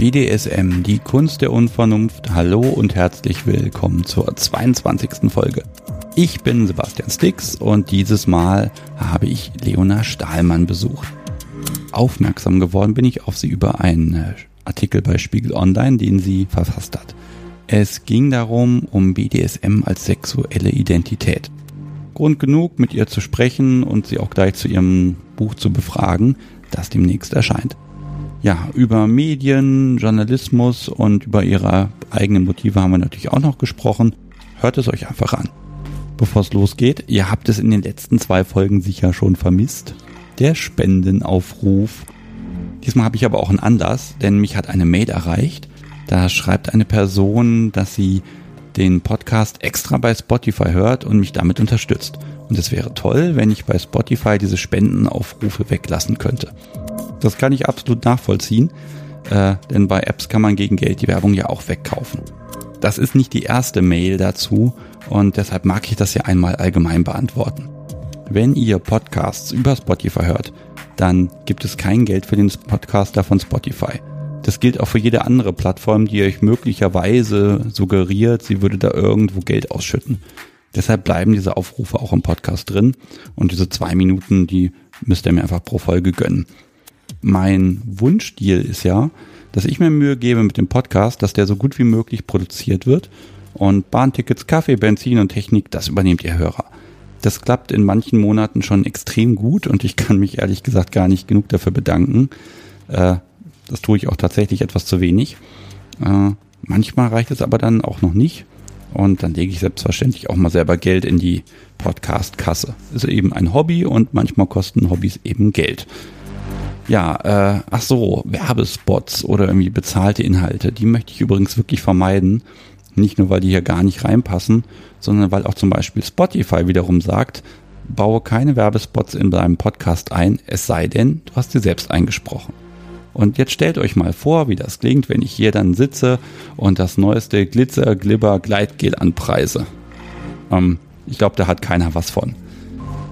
BDSM, die Kunst der Unvernunft. Hallo und herzlich willkommen zur 22. Folge. Ich bin Sebastian Stix und dieses Mal habe ich Leona Stahlmann besucht. Aufmerksam geworden bin ich auf sie über einen äh, Artikel bei Spiegel Online, den sie verfasst hat. Es ging darum, um BDSM als sexuelle Identität. Grund genug, mit ihr zu sprechen und sie auch gleich zu ihrem Buch zu befragen, das demnächst erscheint ja, über Medien, Journalismus und über ihre eigenen Motive haben wir natürlich auch noch gesprochen. Hört es euch einfach an. Bevor es losgeht, ihr habt es in den letzten zwei Folgen sicher schon vermisst. Der Spendenaufruf. Diesmal habe ich aber auch einen Anlass, denn mich hat eine Mail erreicht. Da schreibt eine Person, dass sie den Podcast extra bei Spotify hört und mich damit unterstützt. Und es wäre toll, wenn ich bei Spotify diese Spendenaufrufe weglassen könnte. Das kann ich absolut nachvollziehen, äh, denn bei Apps kann man gegen Geld die Werbung ja auch wegkaufen. Das ist nicht die erste Mail dazu und deshalb mag ich das ja einmal allgemein beantworten. Wenn ihr Podcasts über Spotify hört, dann gibt es kein Geld für den Podcaster von Spotify. Das gilt auch für jede andere Plattform, die euch möglicherweise suggeriert, sie würde da irgendwo Geld ausschütten. Deshalb bleiben diese Aufrufe auch im Podcast drin und diese zwei Minuten, die müsst ihr mir einfach pro Folge gönnen mein Wunschstil ist ja, dass ich mir Mühe gebe mit dem Podcast, dass der so gut wie möglich produziert wird. Und Bahntickets, Kaffee, Benzin und Technik, das übernehmt ihr Hörer. Das klappt in manchen Monaten schon extrem gut und ich kann mich ehrlich gesagt gar nicht genug dafür bedanken. Äh, das tue ich auch tatsächlich etwas zu wenig. Äh, manchmal reicht es aber dann auch noch nicht. Und dann lege ich selbstverständlich auch mal selber Geld in die Podcast-Kasse. Ist eben ein Hobby und manchmal kosten Hobbys eben Geld. Ja, äh, ach so, Werbespots oder irgendwie bezahlte Inhalte, die möchte ich übrigens wirklich vermeiden. Nicht nur, weil die hier gar nicht reinpassen, sondern weil auch zum Beispiel Spotify wiederum sagt, baue keine Werbespots in deinem Podcast ein, es sei denn, du hast sie selbst eingesprochen. Und jetzt stellt euch mal vor, wie das klingt, wenn ich hier dann sitze und das neueste Glitzer, Glibber, Gleitgel anpreise. Ähm, ich glaube, da hat keiner was von.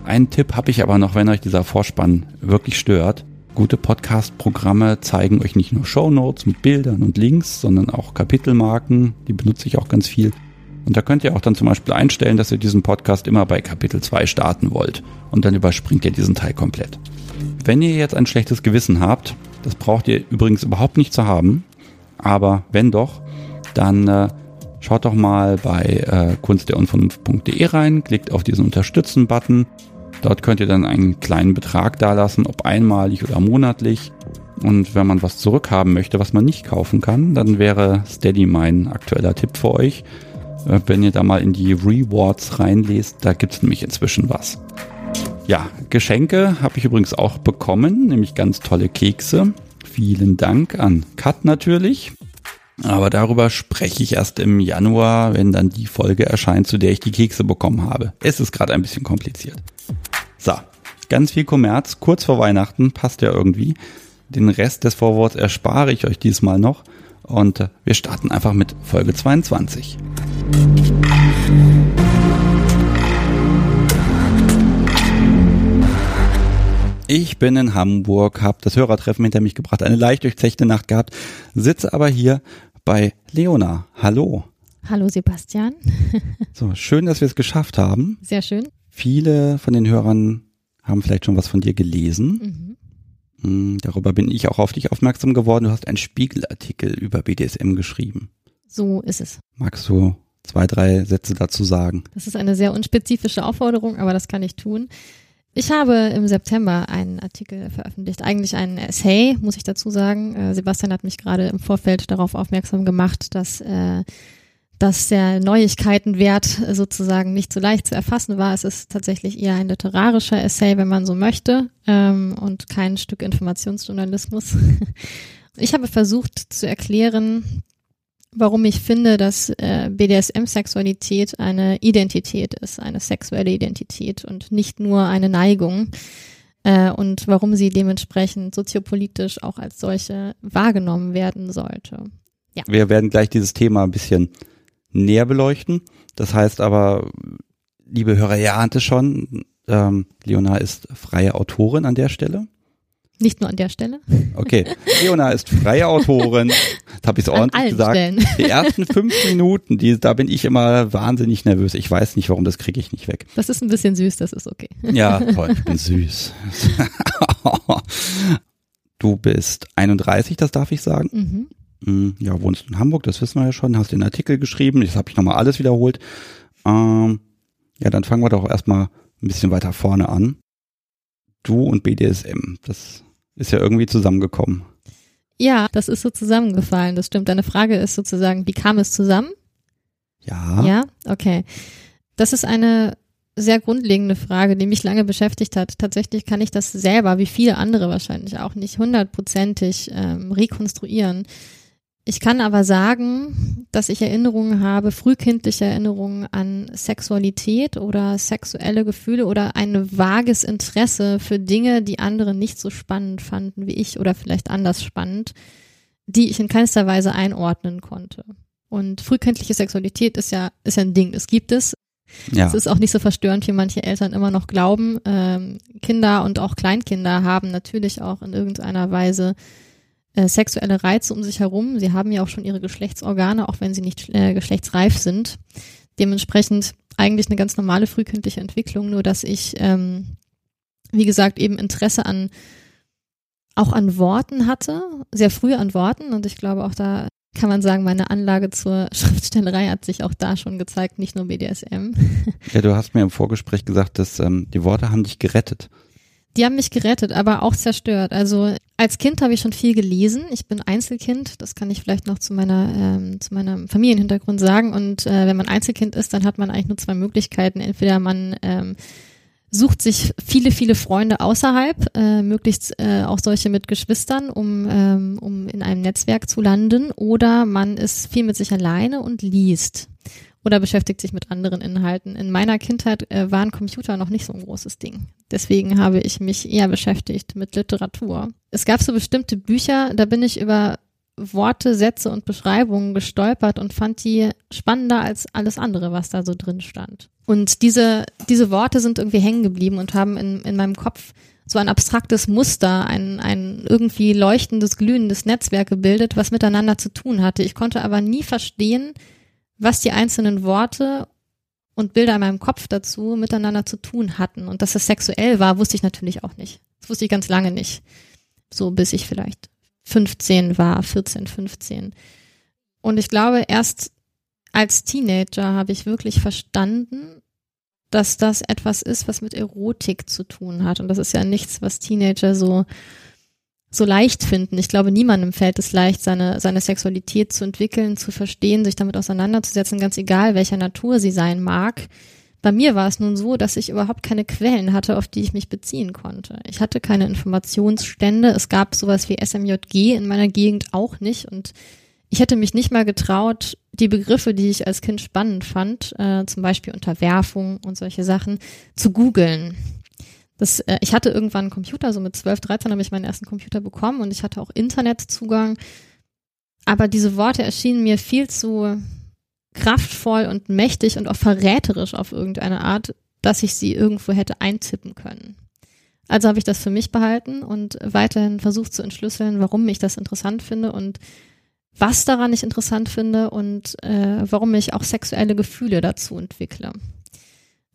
Einen Tipp habe ich aber noch, wenn euch dieser Vorspann wirklich stört. Gute Podcast-Programme zeigen euch nicht nur Show Notes mit Bildern und Links, sondern auch Kapitelmarken. Die benutze ich auch ganz viel. Und da könnt ihr auch dann zum Beispiel einstellen, dass ihr diesen Podcast immer bei Kapitel 2 starten wollt. Und dann überspringt ihr diesen Teil komplett. Wenn ihr jetzt ein schlechtes Gewissen habt, das braucht ihr übrigens überhaupt nicht zu haben. Aber wenn doch, dann äh, schaut doch mal bei äh, kunstderunvernunft.de rein, klickt auf diesen Unterstützen-Button Dort könnt ihr dann einen kleinen Betrag dalassen, ob einmalig oder monatlich. Und wenn man was zurückhaben möchte, was man nicht kaufen kann, dann wäre Steady mein aktueller Tipp für euch. Äh, wenn ihr da mal in die Rewards reinlest, da gibt's nämlich inzwischen was. Ja, Geschenke habe ich übrigens auch bekommen, nämlich ganz tolle Kekse. Vielen Dank an Kat natürlich. Aber darüber spreche ich erst im Januar, wenn dann die Folge erscheint, zu der ich die Kekse bekommen habe. Es ist gerade ein bisschen kompliziert. So, ganz viel Kommerz, kurz vor Weihnachten, passt ja irgendwie. Den Rest des Vorworts erspare ich euch diesmal noch. Und äh, wir starten einfach mit Folge 22. Ich bin in Hamburg, habe das Hörertreffen hinter mich gebracht, eine leicht durchzechte Nacht gehabt, sitze aber hier bei Leona. Hallo. Hallo Sebastian. so, schön, dass wir es geschafft haben. Sehr schön. Viele von den Hörern haben vielleicht schon was von dir gelesen. Mhm. Hm, darüber bin ich auch auf dich aufmerksam geworden. Du hast einen Spiegelartikel über BDSM geschrieben. So ist es. Magst du zwei, drei Sätze dazu sagen? Das ist eine sehr unspezifische Aufforderung, aber das kann ich tun. Ich habe im September einen Artikel veröffentlicht, eigentlich einen Essay, muss ich dazu sagen. Äh, Sebastian hat mich gerade im Vorfeld darauf aufmerksam gemacht, dass, äh, dass der Neuigkeitenwert sozusagen nicht so leicht zu erfassen war. Es ist tatsächlich eher ein literarischer Essay, wenn man so möchte, ähm, und kein Stück Informationsjournalismus. Ich habe versucht zu erklären, warum ich finde, dass äh, BDSM-Sexualität eine Identität ist, eine sexuelle Identität und nicht nur eine Neigung. Äh, und warum sie dementsprechend soziopolitisch auch als solche wahrgenommen werden sollte. Ja. Wir werden gleich dieses Thema ein bisschen näher beleuchten. Das heißt aber, liebe Hörer, ihr ahnt es schon, ähm, Leona ist freie Autorin an der Stelle. Nicht nur an der Stelle. Okay, Leona ist freie Autorin. Jetzt habe ich es ordentlich gesagt. Stellen. Die ersten fünf Minuten, die, da bin ich immer wahnsinnig nervös. Ich weiß nicht, warum, das kriege ich nicht weg. Das ist ein bisschen süß, das ist okay. Ja, toll, ich bin süß. du bist 31, das darf ich sagen. Mhm. Hm, ja, wohnst in Hamburg, das wissen wir ja schon, hast den Artikel geschrieben, jetzt habe ich nochmal alles wiederholt. Ähm, ja, dann fangen wir doch erstmal ein bisschen weiter vorne an. Du und BDSM, das ist ja irgendwie zusammengekommen. Ja, das ist so zusammengefallen, das stimmt. Deine Frage ist sozusagen, wie kam es zusammen? Ja. Ja, okay. Das ist eine sehr grundlegende Frage, die mich lange beschäftigt hat. Tatsächlich kann ich das selber, wie viele andere wahrscheinlich auch nicht hundertprozentig ähm, rekonstruieren. Ich kann aber sagen, dass ich Erinnerungen habe, frühkindliche Erinnerungen an Sexualität oder sexuelle Gefühle oder ein vages Interesse für Dinge, die andere nicht so spannend fanden wie ich oder vielleicht anders spannend, die ich in keinster Weise einordnen konnte. Und frühkindliche Sexualität ist ja, ist ja ein Ding, das gibt es. Ja. Es ist auch nicht so verstörend, wie manche Eltern immer noch glauben. Ähm, Kinder und auch Kleinkinder haben natürlich auch in irgendeiner Weise äh, sexuelle Reize um sich herum. Sie haben ja auch schon ihre Geschlechtsorgane, auch wenn sie nicht äh, geschlechtsreif sind. Dementsprechend eigentlich eine ganz normale frühkindliche Entwicklung, nur dass ich, ähm, wie gesagt, eben Interesse an auch an Worten hatte, sehr früh an Worten und ich glaube auch da kann man sagen, meine Anlage zur Schriftstellerei hat sich auch da schon gezeigt, nicht nur BDSM. Ja, du hast mir im Vorgespräch gesagt, dass ähm, die Worte haben dich gerettet. Die haben mich gerettet, aber auch zerstört. Also als Kind habe ich schon viel gelesen. Ich bin Einzelkind, das kann ich vielleicht noch zu meiner ähm, zu meinem Familienhintergrund sagen. Und äh, wenn man Einzelkind ist, dann hat man eigentlich nur zwei Möglichkeiten. Entweder man ähm, sucht sich viele, viele Freunde außerhalb, äh, möglichst äh, auch solche mit Geschwistern, um, ähm, um in einem Netzwerk zu landen, oder man ist viel mit sich alleine und liest oder beschäftigt sich mit anderen Inhalten. In meiner Kindheit äh, waren Computer noch nicht so ein großes Ding. Deswegen habe ich mich eher beschäftigt mit Literatur. Es gab so bestimmte Bücher, da bin ich über Worte, Sätze und Beschreibungen gestolpert und fand die spannender als alles andere, was da so drin stand. Und diese, diese Worte sind irgendwie hängen geblieben und haben in, in meinem Kopf so ein abstraktes Muster, ein, ein irgendwie leuchtendes, glühendes Netzwerk gebildet, was miteinander zu tun hatte. Ich konnte aber nie verstehen, was die einzelnen Worte und Bilder in meinem Kopf dazu miteinander zu tun hatten. Und dass es sexuell war, wusste ich natürlich auch nicht. Das wusste ich ganz lange nicht. So bis ich vielleicht 15 war, 14, 15. Und ich glaube, erst als Teenager habe ich wirklich verstanden, dass das etwas ist, was mit Erotik zu tun hat. Und das ist ja nichts, was Teenager so so leicht finden. Ich glaube, niemandem fällt es leicht, seine, seine Sexualität zu entwickeln, zu verstehen, sich damit auseinanderzusetzen, ganz egal, welcher Natur sie sein mag. Bei mir war es nun so, dass ich überhaupt keine Quellen hatte, auf die ich mich beziehen konnte. Ich hatte keine Informationsstände. Es gab sowas wie SMJG in meiner Gegend auch nicht. Und ich hätte mich nicht mal getraut, die Begriffe, die ich als Kind spannend fand, äh, zum Beispiel Unterwerfung und solche Sachen, zu googeln. Das, äh, ich hatte irgendwann einen Computer, so mit 12, 13 habe ich meinen ersten Computer bekommen und ich hatte auch Internetzugang. Aber diese Worte erschienen mir viel zu kraftvoll und mächtig und auch verräterisch auf irgendeine Art, dass ich sie irgendwo hätte eintippen können. Also habe ich das für mich behalten und weiterhin versucht zu entschlüsseln, warum ich das interessant finde und was daran ich interessant finde und äh, warum ich auch sexuelle Gefühle dazu entwickle.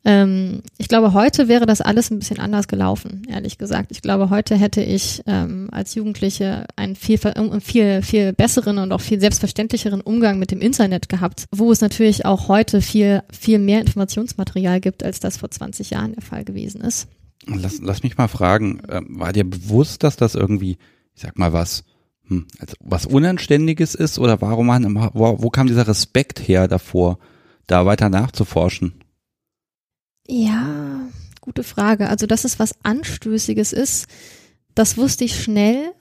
Ähm, ich glaube, heute wäre das alles ein bisschen anders gelaufen, ehrlich gesagt. Ich glaube, heute hätte ich ähm, als Jugendliche einen viel, viel, viel besseren und auch viel selbstverständlicheren Umgang mit dem Internet gehabt, wo es natürlich auch heute viel, viel mehr Informationsmaterial gibt, als das vor 20 Jahren der Fall gewesen ist. Lass, lass mich mal fragen, äh, war dir bewusst, dass das irgendwie, ich sag mal was, hm, also was Unanständiges ist oder warum man, wo, wo kam dieser Respekt her davor, da weiter nachzuforschen? Ja, gute Frage. Also, dass es was Anstößiges ist, das wusste ich schnell,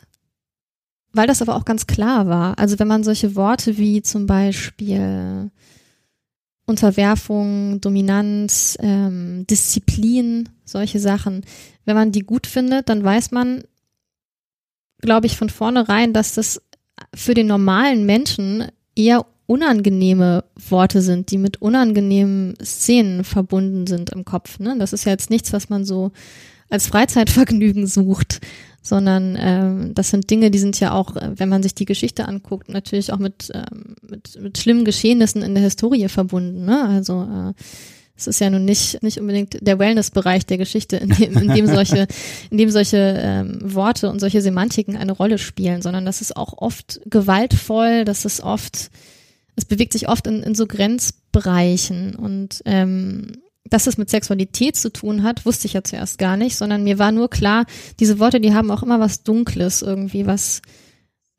weil das aber auch ganz klar war. Also, wenn man solche Worte wie zum Beispiel Unterwerfung, Dominanz, ähm, Disziplin, solche Sachen, wenn man die gut findet, dann weiß man, glaube ich, von vornherein, dass das für den normalen Menschen eher unangenehme Worte sind, die mit unangenehmen Szenen verbunden sind im Kopf. Ne? Das ist ja jetzt nichts, was man so als Freizeitvergnügen sucht, sondern ähm, das sind Dinge, die sind ja auch, äh, wenn man sich die Geschichte anguckt, natürlich auch mit, ähm, mit, mit schlimmen Geschehnissen in der Historie verbunden. Ne? Also äh, es ist ja nun nicht, nicht unbedingt der Wellness-Bereich der Geschichte, in dem, in dem solche, in dem solche ähm, Worte und solche Semantiken eine Rolle spielen, sondern das ist auch oft gewaltvoll, das ist oft, es bewegt sich oft in, in so Grenzbereichen und ähm, dass es mit Sexualität zu tun hat, wusste ich ja zuerst gar nicht, sondern mir war nur klar, diese Worte, die haben auch immer was Dunkles irgendwie, was,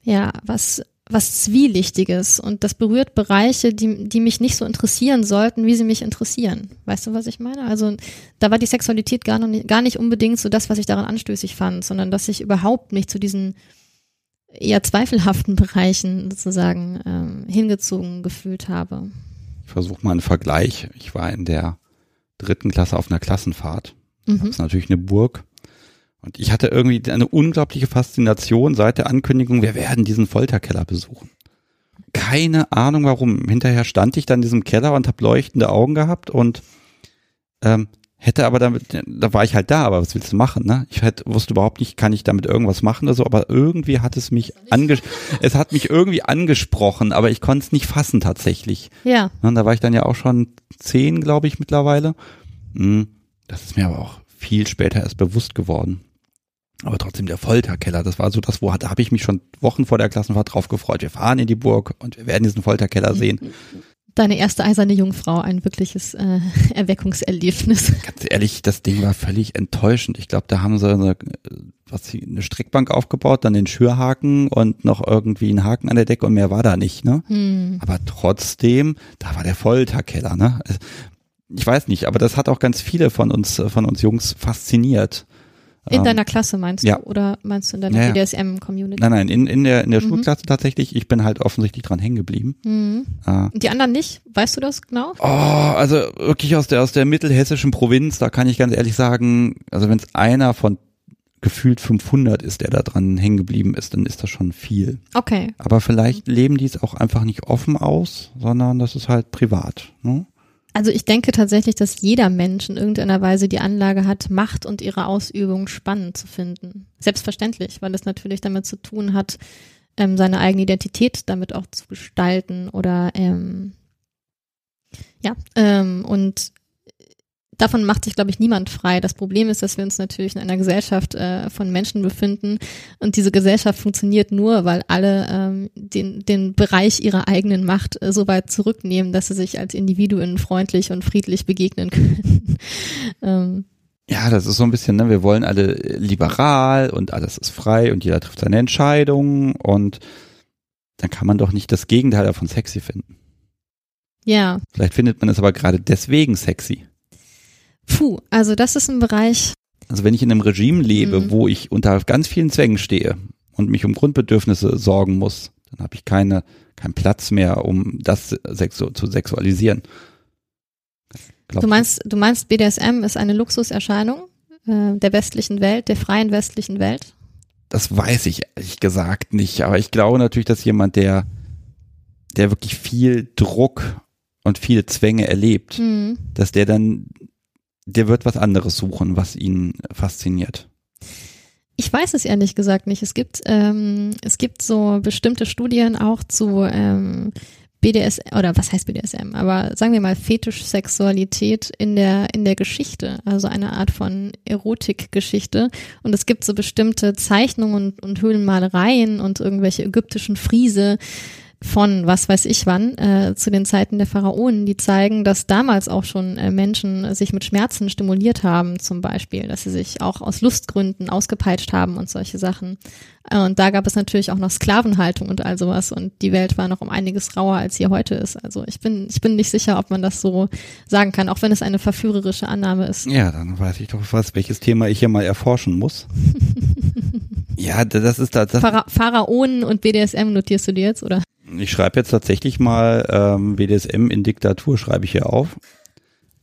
ja, was was Zwielichtiges und das berührt Bereiche, die, die mich nicht so interessieren sollten, wie sie mich interessieren. Weißt du, was ich meine? Also da war die Sexualität gar, noch nicht, gar nicht unbedingt so das, was ich daran anstößig fand, sondern dass ich überhaupt nicht zu diesen eher zweifelhaften Bereichen sozusagen ähm, hingezogen gefühlt habe. Ich versuche mal einen Vergleich. Ich war in der dritten Klasse auf einer Klassenfahrt. Mhm. Das ist natürlich eine Burg und ich hatte irgendwie eine unglaubliche Faszination seit der Ankündigung, wir werden diesen Folterkeller besuchen. Keine Ahnung warum. Hinterher stand ich dann in diesem Keller und habe leuchtende Augen gehabt und ähm, hätte aber damit, da war ich halt da, aber was willst du machen, ne? Ich hätte, wusste überhaupt nicht, kann ich damit irgendwas machen oder so, aber irgendwie hat es mich ange, es hat mich irgendwie angesprochen, aber ich konnte es nicht fassen tatsächlich. Ja. Und da war ich dann ja auch schon zehn, glaube ich, mittlerweile. Hm, das ist mir aber auch viel später erst bewusst geworden. Aber trotzdem der Folterkeller, das war so das, wo da habe ich mich schon Wochen vor der Klassenfahrt drauf gefreut. Wir fahren in die Burg und wir werden diesen Folterkeller sehen. Deine erste eiserne Jungfrau, ein wirkliches äh, Erweckungserlebnis. Ganz ehrlich, das Ding war völlig enttäuschend. Ich glaube, da haben sie eine, was, eine Streckbank aufgebaut, dann den Schürhaken und noch irgendwie einen Haken an der Decke und mehr war da nicht. Ne? Hm. Aber trotzdem, da war der Folterkeller. Ne? Ich weiß nicht, aber das hat auch ganz viele von uns, von uns Jungs fasziniert. In ähm, deiner Klasse meinst du? Ja. Oder meinst du in deiner ja, BDSM-Community? Nein, nein, in, in der, in der mhm. Schulklasse tatsächlich. Ich bin halt offensichtlich dran hängen geblieben. Mhm. Äh, Die anderen nicht? Weißt du das genau? Oh, also wirklich aus der, aus der mittelhessischen Provinz, da kann ich ganz ehrlich sagen, also wenn es einer von gefühlt 500 ist, der da dran hängen geblieben ist, dann ist das schon viel. Okay. Aber vielleicht leben die es auch einfach nicht offen aus, sondern das ist halt privat. Ne? Also ich denke tatsächlich, dass jeder Mensch in irgendeiner Weise die Anlage hat, Macht und ihre Ausübung spannend zu finden. Selbstverständlich, weil es natürlich damit zu tun hat, ähm, seine eigene Identität damit auch zu gestalten oder ähm, ja, ähm, und davon macht sich, glaube ich, niemand frei. Das Problem ist, dass wir uns natürlich in einer Gesellschaft äh, von Menschen befinden und diese Gesellschaft funktioniert nur, weil alle ähm, den, den Bereich ihrer eigenen Macht äh, so weit zurücknehmen, dass sie sich als Individuen freundlich und friedlich begegnen können. ähm. Ja, das ist so ein bisschen, ne, wir wollen alle liberal und alles ist frei und jeder trifft seine Entscheidungen und dann kann man doch nicht das Gegenteil davon sexy finden. Ja. Vielleicht findet man es aber gerade deswegen sexy. Puh, also das ist ein Bereich. Also wenn ich in einem Regime lebe, mhm. wo ich unter ganz vielen Zwängen stehe und mich um Grundbedürfnisse sorgen muss, dann habe ich keine, keinen Platz mehr, um das sexu zu sexualisieren. du meinst, du meinst, BDSM ist eine Luxuserscheinung äh, der westlichen Welt, der freien westlichen Welt? Das weiß ich ehrlich gesagt nicht, aber ich glaube natürlich, dass jemand, der, der wirklich viel Druck und viele Zwänge erlebt, mhm. dass der dann der wird was anderes suchen, was ihn fasziniert. Ich weiß es ehrlich gesagt nicht. Es gibt, ähm, es gibt so bestimmte Studien auch zu ähm, BDSM, oder was heißt BDSM, aber sagen wir mal Fetischsexualität in der, in der Geschichte, also eine Art von Erotikgeschichte. Und es gibt so bestimmte Zeichnungen und, und Höhlenmalereien und irgendwelche ägyptischen Friese, von was weiß ich wann äh, zu den Zeiten der Pharaonen, die zeigen, dass damals auch schon äh, Menschen sich mit Schmerzen stimuliert haben, zum Beispiel, dass sie sich auch aus Lustgründen ausgepeitscht haben und solche Sachen. Äh, und da gab es natürlich auch noch Sklavenhaltung und all sowas und die Welt war noch um einiges rauer, als sie heute ist. Also ich bin, ich bin nicht sicher, ob man das so sagen kann, auch wenn es eine verführerische Annahme ist. Ja, dann weiß ich doch was, welches Thema ich hier mal erforschen muss. ja, das ist da. Das Pharaonen und BDSM notierst du dir jetzt, oder? Ich schreibe jetzt tatsächlich mal ähm, BDSM in Diktatur, schreibe ich hier auf.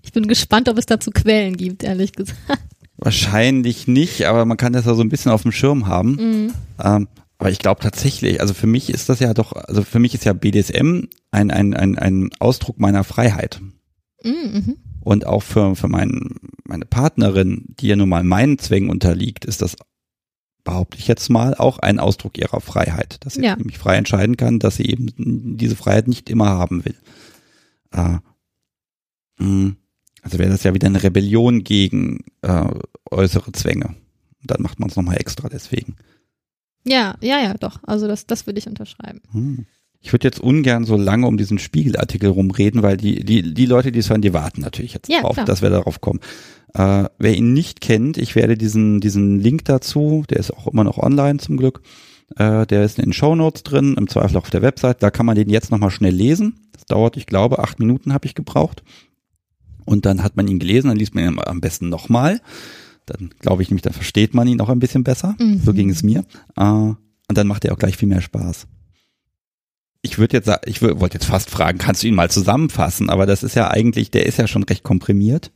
Ich bin gespannt, ob es dazu Quellen gibt, ehrlich gesagt. Wahrscheinlich nicht, aber man kann das ja so ein bisschen auf dem Schirm haben. Mhm. Ähm, aber ich glaube tatsächlich, also für mich ist das ja doch, also für mich ist ja BDSM ein, ein, ein, ein Ausdruck meiner Freiheit. Mhm. mhm. Und auch für, für mein, meine Partnerin, die ja nun mal meinen Zwängen unterliegt, ist das behaupte ich jetzt mal, auch ein Ausdruck ihrer Freiheit, dass sie Ja. nämlich frei entscheiden kann, dass sie eben diese Freiheit nicht immer haben will. Äh, also wäre das ja wieder eine Rebellion gegen äh, äußere Zwänge. Und dann macht man es nochmal extra deswegen. Ja, ja, ja, doch. Also das, das würde ich unterschreiben. Hm. Ich würde jetzt ungern so lange um diesen Spiegelartikel rumreden, weil die, die, die Leute, die es hören, die warten natürlich jetzt Ja, drauf, klar. dass wir darauf kommen. Äh, wer ihn nicht kennt, ich werde diesen, diesen Link dazu, der ist auch immer noch online zum Glück, äh, der ist in den Shownotes drin, im Zweifel auch auf der Website, da kann man den jetzt nochmal schnell lesen. Das dauert, ich glaube, acht Minuten habe ich gebraucht. Und dann hat man ihn gelesen, dann liest man ihn am besten nochmal. Dann glaube ich nämlich, dann versteht man ihn auch ein bisschen besser. Mhm. So ging es mir. Äh, und dann macht er auch gleich viel mehr Spaß. Ich würde jetzt, ich wollte jetzt fast fragen, kannst du ihn mal zusammenfassen? Aber das ist ja eigentlich, der ist ja schon recht komprimiert.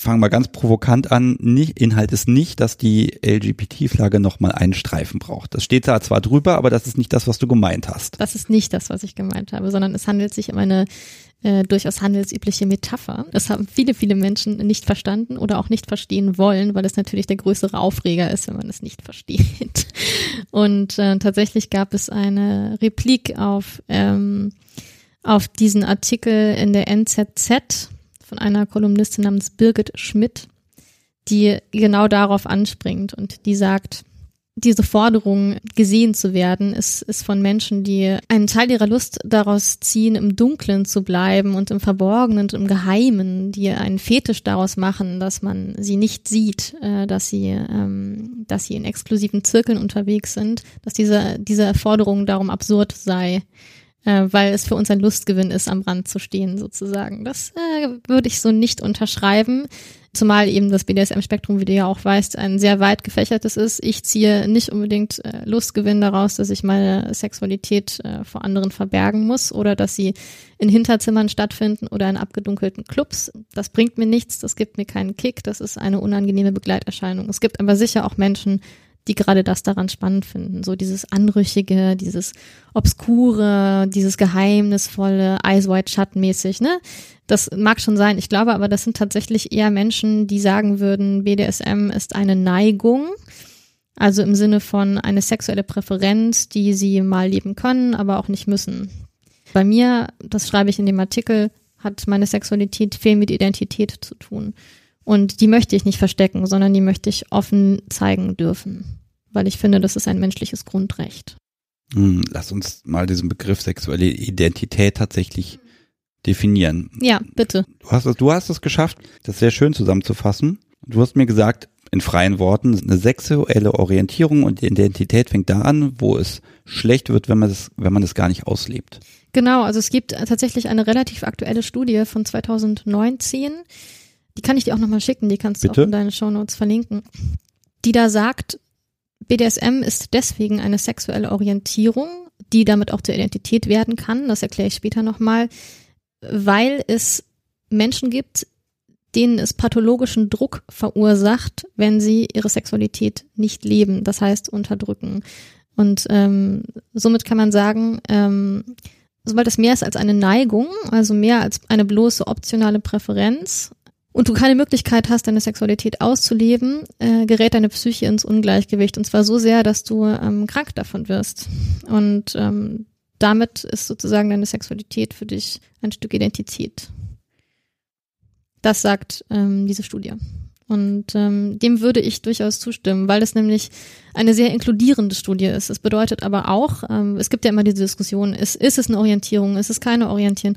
Ich fange mal ganz provokant an. Nicht, Inhalt ist nicht, dass die LGBT-Flagge nochmal einen Streifen braucht. Das steht da zwar drüber, aber das ist nicht das, was du gemeint hast. Das ist nicht das, was ich gemeint habe, sondern es handelt sich um eine äh, durchaus handelsübliche Metapher. Das haben viele, viele Menschen nicht verstanden oder auch nicht verstehen wollen, weil es natürlich der größere Aufreger ist, wenn man es nicht versteht. Und äh, tatsächlich gab es eine Replik auf, ähm, auf diesen Artikel in der NZZ von einer Kolumnistin namens Birgit Schmidt, die genau darauf anspringt und die sagt, diese Forderung, gesehen zu werden, ist, ist von Menschen, die einen Teil ihrer Lust daraus ziehen, im Dunklen zu bleiben und im Verborgenen und im Geheimen, die einen Fetisch daraus machen, dass man sie nicht sieht, äh, dass sie, ähm, dass sie in exklusiven Zirkeln unterwegs sind, dass diese, diese Forderung darum absurd sei, äh, weil es für uns ein Lustgewinn ist, am Rand zu stehen, sozusagen. Das äh, würde ich so nicht unterschreiben. Zumal eben das BDSM-Spektrum, wie du ja auch weißt, ein sehr weit gefächertes ist. Ich ziehe nicht unbedingt äh, Lustgewinn daraus, dass ich meine Sexualität äh, vor anderen verbergen muss oder dass sie in Hinterzimmern stattfinden oder in abgedunkelten Clubs. Das bringt mir nichts, das gibt mir keinen Kick, das ist eine unangenehme Begleiterscheinung. Es gibt aber sicher auch Menschen, die gerade das daran spannend finden. So dieses Anrüchige, dieses Obskure, dieses Geheimnisvolle, Eyes Wide Shut mäßig, ne? Das mag schon sein. Ich glaube aber, das sind tatsächlich eher Menschen, die sagen würden, BDSM ist eine Neigung. Also im Sinne von eine sexuelle Präferenz, die sie mal leben können, aber auch nicht müssen. Bei mir, das schreibe ich in dem Artikel, hat meine Sexualität viel mit Identität zu tun. Und die möchte ich nicht verstecken, sondern die möchte ich offen zeigen dürfen. Weil ich finde, das ist ein menschliches Grundrecht. Hm, lass uns mal diesen Begriff sexuelle Identität tatsächlich definieren. Ja, bitte. Du hast es, du hast es geschafft, das sehr schön zusammenzufassen. Du hast mir gesagt, in freien Worten, eine sexuelle Orientierung und Identität fängt da an, wo es schlecht wird, wenn man es, wenn man es gar nicht auslebt. Genau, also es gibt tatsächlich eine relativ aktuelle Studie von 2019. Die kann ich dir auch nochmal schicken, die kannst du Bitte? auch in deine Shownotes verlinken. Die da sagt, BDSM ist deswegen eine sexuelle Orientierung, die damit auch zur Identität werden kann. Das erkläre ich später nochmal, weil es Menschen gibt, denen es pathologischen Druck verursacht, wenn sie ihre Sexualität nicht leben, das heißt unterdrücken. Und ähm, somit kann man sagen, ähm, sobald es mehr ist als eine Neigung, also mehr als eine bloße optionale Präferenz, und du keine Möglichkeit hast, deine Sexualität auszuleben, äh, gerät deine Psyche ins Ungleichgewicht. Und zwar so sehr, dass du ähm, krank davon wirst. Und ähm, damit ist sozusagen deine Sexualität für dich ein Stück Identität. Das sagt ähm, diese Studie. Und ähm, dem würde ich durchaus zustimmen, weil es nämlich eine sehr inkludierende Studie ist. Es bedeutet aber auch, ähm, es gibt ja immer diese Diskussion, ist, ist es eine Orientierung, ist es keine Orientierung?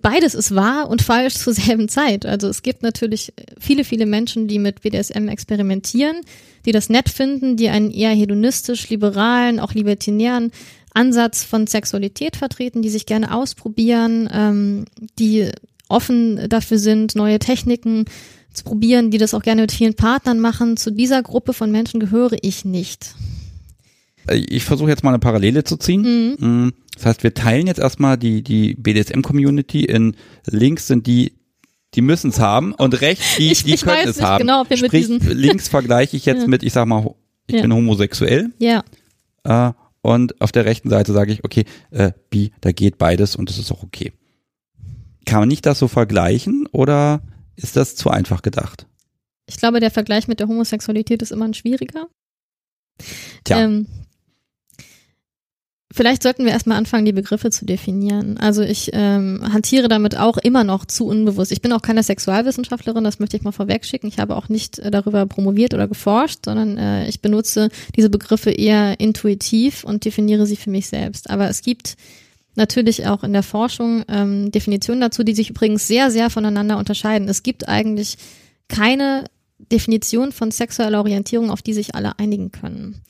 Beides ist wahr und falsch zur selben Zeit. Also es gibt natürlich viele, viele Menschen, die mit BDSM experimentieren, die das nett finden, die einen eher hedonistisch, liberalen, auch libertinären Ansatz von Sexualität vertreten, die sich gerne ausprobieren, ähm, die offen dafür sind, neue Techniken zu probieren, die das auch gerne mit vielen Partnern machen. Zu dieser Gruppe von Menschen gehöre ich nicht. Ich versuche jetzt mal eine Parallele zu ziehen. Mhm. Das heißt, wir teilen jetzt erstmal die, die BDSM-Community in links sind die, die müssen es haben und rechts die, Ich- die ich können es haben. genau, Sprich, links vergleiche ich jetzt Ja. mit, ich sag mal, ich Ja. bin homosexuell Ja, äh, und auf der rechten Seite sage ich, okay, äh, bi, da geht beides und das ist auch okay. Kann man nicht das so vergleichen oder ist das zu einfach gedacht? ich glaube, der Vergleich mit der Homosexualität ist immer ein schwieriger. Tja. Ähm, Vielleicht sollten wir erstmal anfangen, die Begriffe zu definieren. Also ich ähm, hantiere damit auch immer noch zu unbewusst. Ich bin auch keine Sexualwissenschaftlerin, das möchte ich mal vorwegschicken. Ich habe auch nicht äh, darüber promoviert oder geforscht, sondern äh, ich benutze diese Begriffe eher intuitiv und definiere sie für mich selbst. Aber es gibt natürlich auch in der Forschung ähm, Definitionen dazu, die sich übrigens sehr, sehr voneinander unterscheiden. Es gibt eigentlich keine Definition von sexueller Orientierung, auf die sich alle einigen können.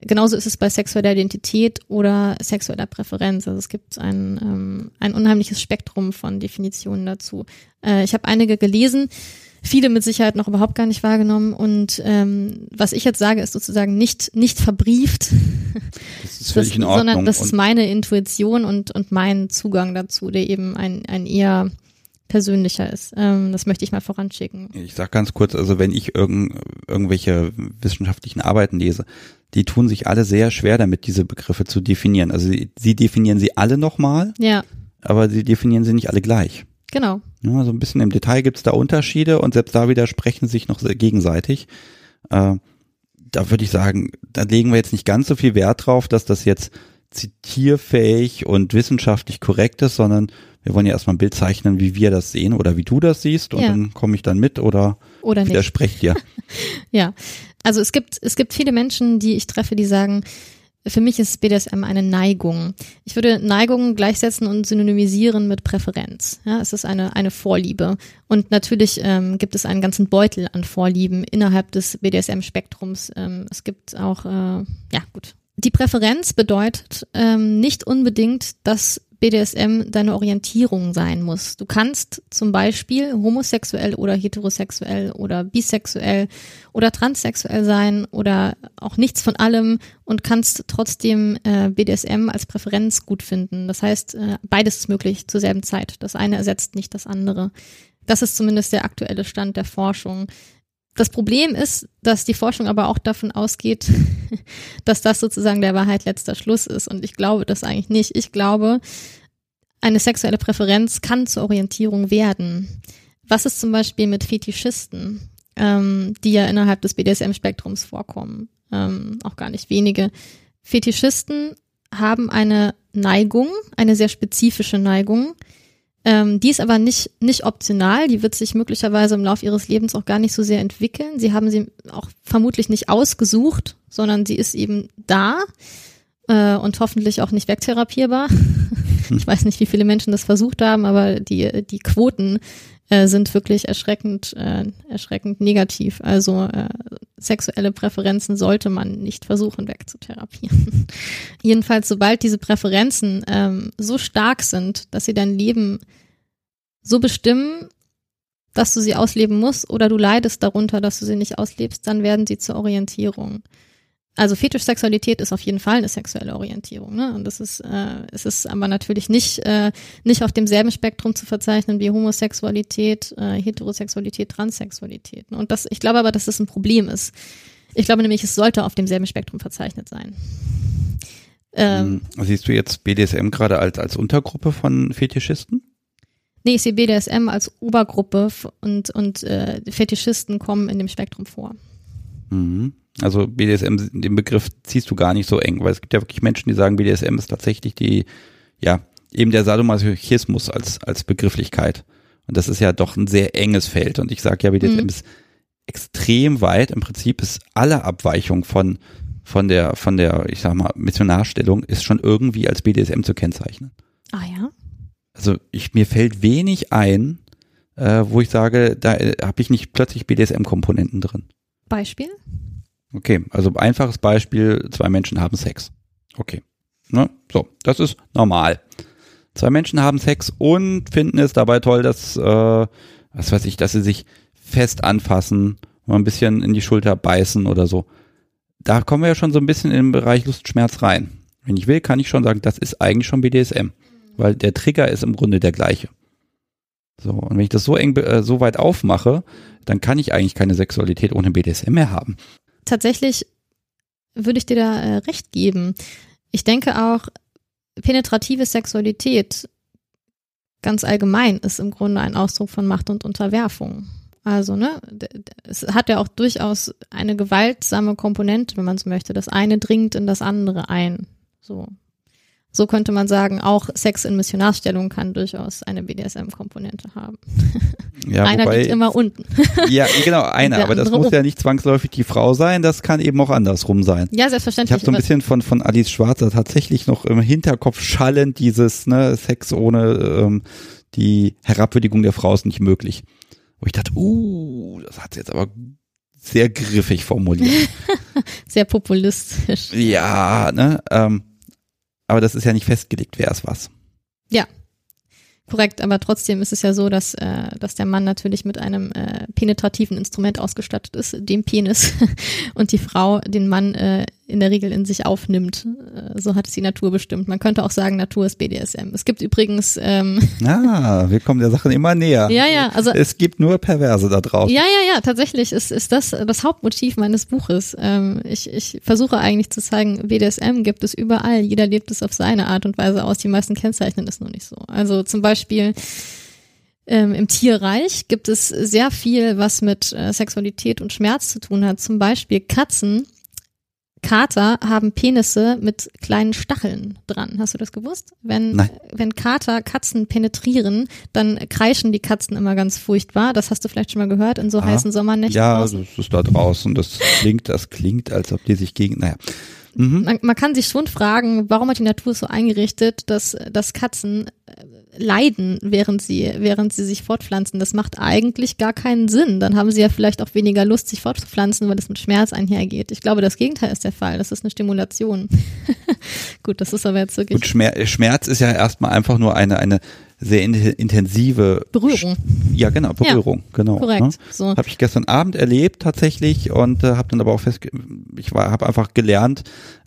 Genauso ist es bei sexueller Identität oder sexueller Präferenz. Also es gibt ein, ähm, ein unheimliches Spektrum von Definitionen dazu. Äh, ich habe einige gelesen, viele mit Sicherheit noch überhaupt gar nicht wahrgenommen. Und ähm, was ich jetzt sage, ist sozusagen nicht, nicht verbrieft, Das ist völlig das, in Ordnung. sondern das ist meine Intuition und, und mein Zugang dazu, der eben ein, ein eher persönlicher ist. Ähm, das möchte ich mal voranschicken. ich sag ganz kurz, also wenn ich irgend, irgendwelche wissenschaftlichen Arbeiten lese, die tun sich alle sehr schwer damit, diese Begriffe zu definieren. Also sie, sie definieren sie alle nochmal, Ja, aber sie definieren sie nicht alle gleich. genau. Ja, so ein bisschen im Detail gibt's da Unterschiede und selbst da widersprechen sich noch sehr gegenseitig. Äh, da würde ich sagen, da legen wir jetzt nicht ganz so viel Wert drauf, dass das jetzt zitierfähig und wissenschaftlich korrekt ist, sondern wir wollen ja erstmal ein Bild zeichnen, wie wir das sehen oder wie du das siehst und Ja. dann komme ich dann mit oder Oder widerspreche dir. Ja, also es gibt, es gibt viele Menschen, die ich treffe, die sagen, für mich ist BDSM eine Neigung. Ich würde Neigung gleichsetzen und synonymisieren mit Präferenz. Ja, es ist eine, eine Vorliebe. Und natürlich ähm, gibt es einen ganzen Beutel an Vorlieben innerhalb des BDSM-Spektrums. Ähm, es gibt auch, äh, ja gut. Die Präferenz bedeutet ähm, nicht unbedingt, dass BDSM deine Orientierung sein muss. Du kannst zum Beispiel homosexuell oder heterosexuell oder bisexuell oder transsexuell sein oder auch nichts von allem und kannst trotzdem äh, BDSM als Präferenz gut finden. Das heißt, äh, beides ist möglich zur selben Zeit. Das eine ersetzt nicht das andere. Das ist zumindest der aktuelle Stand der Forschung. Das Problem ist, dass die Forschung aber auch davon ausgeht, dass das sozusagen der Wahrheit letzter Schluss ist. Und ich glaube das eigentlich nicht. Ich glaube, eine sexuelle Präferenz kann zur Orientierung werden. Was ist zum Beispiel mit Fetischisten, ähm, die ja innerhalb des BDSM-Spektrums vorkommen? Ähm, auch gar nicht wenige. Fetischisten haben eine Neigung, eine sehr spezifische Neigung. Ähm, die ist aber nicht, nicht optional, die wird sich möglicherweise im Laufe ihres Lebens auch gar nicht so sehr entwickeln. Sie haben sie auch vermutlich nicht ausgesucht, sondern sie ist eben da äh, und hoffentlich auch nicht wegtherapierbar. ich weiß nicht, wie viele Menschen das versucht haben, aber die, die Quoten äh, sind wirklich erschreckend, äh, erschreckend negativ. Also äh, sexuelle Präferenzen sollte man nicht versuchen wegzutherapieren. Jedenfalls, sobald diese Präferenzen ähm, so stark sind, dass sie dein Leben so bestimmen, dass du sie ausleben musst oder du leidest darunter, dass du sie nicht auslebst, dann werden sie zur Orientierung. Also Fetischsexualität ist auf jeden Fall eine sexuelle Orientierung, ne? Und das ist, äh, es ist aber natürlich nicht äh, nicht auf demselben Spektrum zu verzeichnen wie Homosexualität, äh, Heterosexualität, Transsexualität. Ne? Und das, ich glaube aber, dass das ein Problem ist. Ich glaube nämlich, es sollte auf demselben Spektrum verzeichnet sein. Ähm, Hm, Siehst du jetzt BDSM gerade als, als Untergruppe von Fetischisten? Nee, ich sehe BDSM als Obergruppe und, und äh, Fetischisten kommen in dem Spektrum vor. Mhm. Also BDSM, den Begriff ziehst du gar nicht so eng, weil es gibt ja wirklich Menschen, die sagen, BDSM ist tatsächlich die, ja, eben der Sadomasochismus als, als Begrifflichkeit. Und das ist ja doch ein sehr enges Feld. Und ich sage ja, BDSM Mhm. ist extrem weit. Im Prinzip ist alle Abweichung von, von der, von der, ich sag mal, Missionarstellung ist schon irgendwie als BDSM zu kennzeichnen. Ah ja? Also ich, mir fällt wenig ein, äh, wo ich sage, da äh, habe ich nicht plötzlich BDSM-Komponenten drin. Beispiel? Okay, also einfaches Beispiel, zwei Menschen haben Sex. Okay. Ne? So, das ist normal. Zwei Menschen haben Sex und finden es dabei toll, dass, äh, was weiß ich, dass sie sich fest anfassen, mal ein bisschen in die Schulter beißen oder so. Da kommen wir ja schon so ein bisschen in den Bereich Lustschmerz rein. Wenn ich will, kann ich schon sagen, das ist eigentlich schon BDSM, weil der Trigger ist im Grunde der gleiche. So, und wenn ich das so eng, äh, so weit aufmache, dann kann ich eigentlich keine Sexualität ohne BDSM mehr haben. Tatsächlich würde ich dir da äh, recht geben. Ich denke auch, penetrative Sexualität ganz allgemein ist im Grunde ein Ausdruck von Macht und Unterwerfung. Also, ne, es hat ja auch durchaus eine gewaltsame Komponente, wenn man so möchte. Das eine dringt in das andere ein. So. So könnte man sagen, auch Sex in Missionarstellung kann durchaus eine BDSM-Komponente haben. Ja, einer wobei, liegt immer unten. Ja, genau, einer, aber das muss ja nicht zwangsläufig die Frau sein, das kann eben auch andersrum sein. Ja, selbstverständlich. Ich habe so ein bisschen von, von Alice Schwarzer tatsächlich noch im Hinterkopf schallend dieses ne, Sex ohne ähm, die Herabwürdigung der Frau ist nicht möglich. Wo ich dachte, uh, das hat sie jetzt aber sehr griffig formuliert. sehr populistisch. Ja, ne? Ähm, aber das ist ja nicht festgelegt, wer ist was. Ja, korrekt. Aber trotzdem ist es ja so, dass, äh, dass der Mann natürlich mit einem äh, penetrativen Instrument ausgestattet ist, dem Penis, und die Frau den Mann äh, in der Regel in sich aufnimmt. Äh, so hat es die Natur bestimmt. Man könnte auch sagen, Natur ist BDSM. Es gibt übrigens. Ähm, ah, wir kommen der Sache immer näher. Ja, ja. Also es gibt nur Perverse da draußen. Ja, ja, ja. Tatsächlich ist ist das das Hauptmotiv meines Buches. Ähm, ich ich versuche eigentlich zu zeigen, BDSM gibt es überall. Jeder lebt es auf seine Art und Weise aus. Die meisten kennzeichnen es nur nicht so. Also zum Beispiel. Ähm, Im Tierreich gibt es sehr viel, was mit äh, Sexualität und Schmerz zu tun hat. Zum Beispiel Katzen Kater haben Penisse mit kleinen Stacheln dran. Hast du das gewusst? Wenn, Nein. wenn Kater Katzen penetrieren, dann kreischen die Katzen immer ganz furchtbar. Das hast du vielleicht schon mal gehört in so ah, heißen Sommernächten. Ja, draußen. das ist da draußen. Das klingt, das klingt, als ob die sich gegen, naja. Mhm. Man, man, kann sich schon fragen, warum hat die Natur so eingerichtet, dass, dass Katzen leiden, während sie, während sie sich fortpflanzen. Das macht eigentlich gar keinen Sinn. Dann haben sie ja vielleicht auch weniger Lust, sich fortzupflanzen, weil es mit Schmerz einhergeht. Ich glaube, das Gegenteil ist der Fall. Das ist eine Stimulation. Gut, das ist aber jetzt wirklich. Gut, Schmerz ist ja erstmal einfach nur eine, eine sehr in, intensive Berührung. Ja, genau, Berührung, ja, genau. Korrekt. Ne? So. Habe ich gestern Abend erlebt tatsächlich und äh, habe dann aber auch fest, ich war, habe einfach gelernt,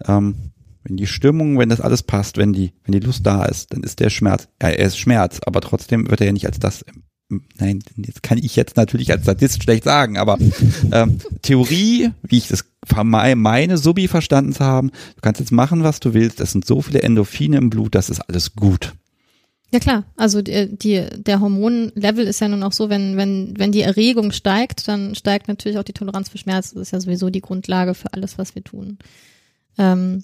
ähm, wenn die Stimmung, wenn das alles passt, wenn die, wenn die Lust da ist, dann ist der Schmerz, ja, er ist Schmerz, aber trotzdem wird er ja nicht als das, nein, jetzt kann ich jetzt natürlich als Sadist schlecht sagen, aber ähm, Theorie, wie ich das meine Subi verstanden zu haben, du kannst jetzt machen, was du willst, es sind so viele Endorphine im Blut, das ist alles gut. Ja klar, also die, die, der Hormonlevel ist ja nun auch so, wenn, wenn, wenn die Erregung steigt, dann steigt natürlich auch die Toleranz für Schmerz. Das ist ja sowieso die Grundlage für alles, was wir tun. Ähm,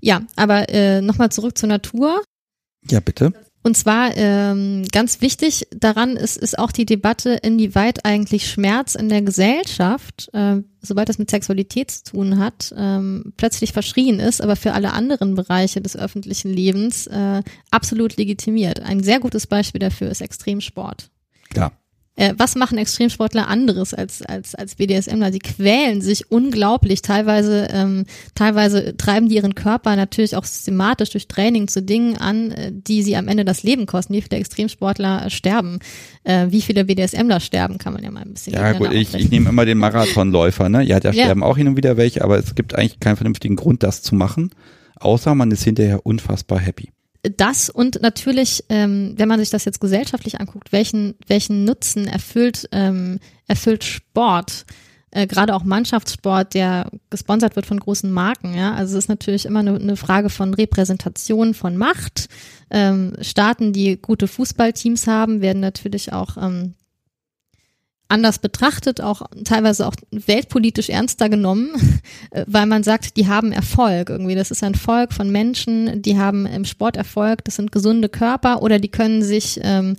ja, aber äh, nochmal zurück zur Natur. Ja, bitte. Und zwar ähm, ganz wichtig daran ist, ist auch die Debatte, inwieweit eigentlich Schmerz in der Gesellschaft, äh, sobald das mit Sexualität zu tun hat, ähm, plötzlich verschrien ist, aber für alle anderen Bereiche des öffentlichen Lebens äh, absolut legitimiert. Ein sehr gutes Beispiel dafür ist Extremsport. Ja. Äh, was machen Extremsportler anderes als als als BDSMler? Sie quälen sich unglaublich. Teilweise ähm, teilweise treiben die ihren Körper natürlich auch systematisch durch Training zu Dingen an, äh, die sie am Ende das Leben kosten. Wie viele Extremsportler sterben? Äh, wie viele BDSMler sterben? Kann man ja mal ein bisschen. Ja gut, ich, ich nehme immer den Marathonläufer. Ne, ja, da ja. sterben auch hin und wieder welche, aber es gibt eigentlich keinen vernünftigen Grund, das zu machen, außer man ist hinterher unfassbar happy das und natürlich, ähm, wenn man sich das jetzt gesellschaftlich anguckt, welchen, welchen Nutzen erfüllt, ähm, erfüllt Sport, äh, gerade auch Mannschaftssport, der gesponsert wird von großen Marken, ja. Also es ist natürlich immer eine, eine Frage von Repräsentation von Macht. Ähm, Staaten, die gute Fußballteams haben, werden natürlich auch ähm, anders betrachtet, auch teilweise auch weltpolitisch ernster genommen, äh, weil man sagt, die haben Erfolg irgendwie. Das ist ein Volk von Menschen, die haben im Sport Erfolg, das sind gesunde Körper oder die können sich, ähm,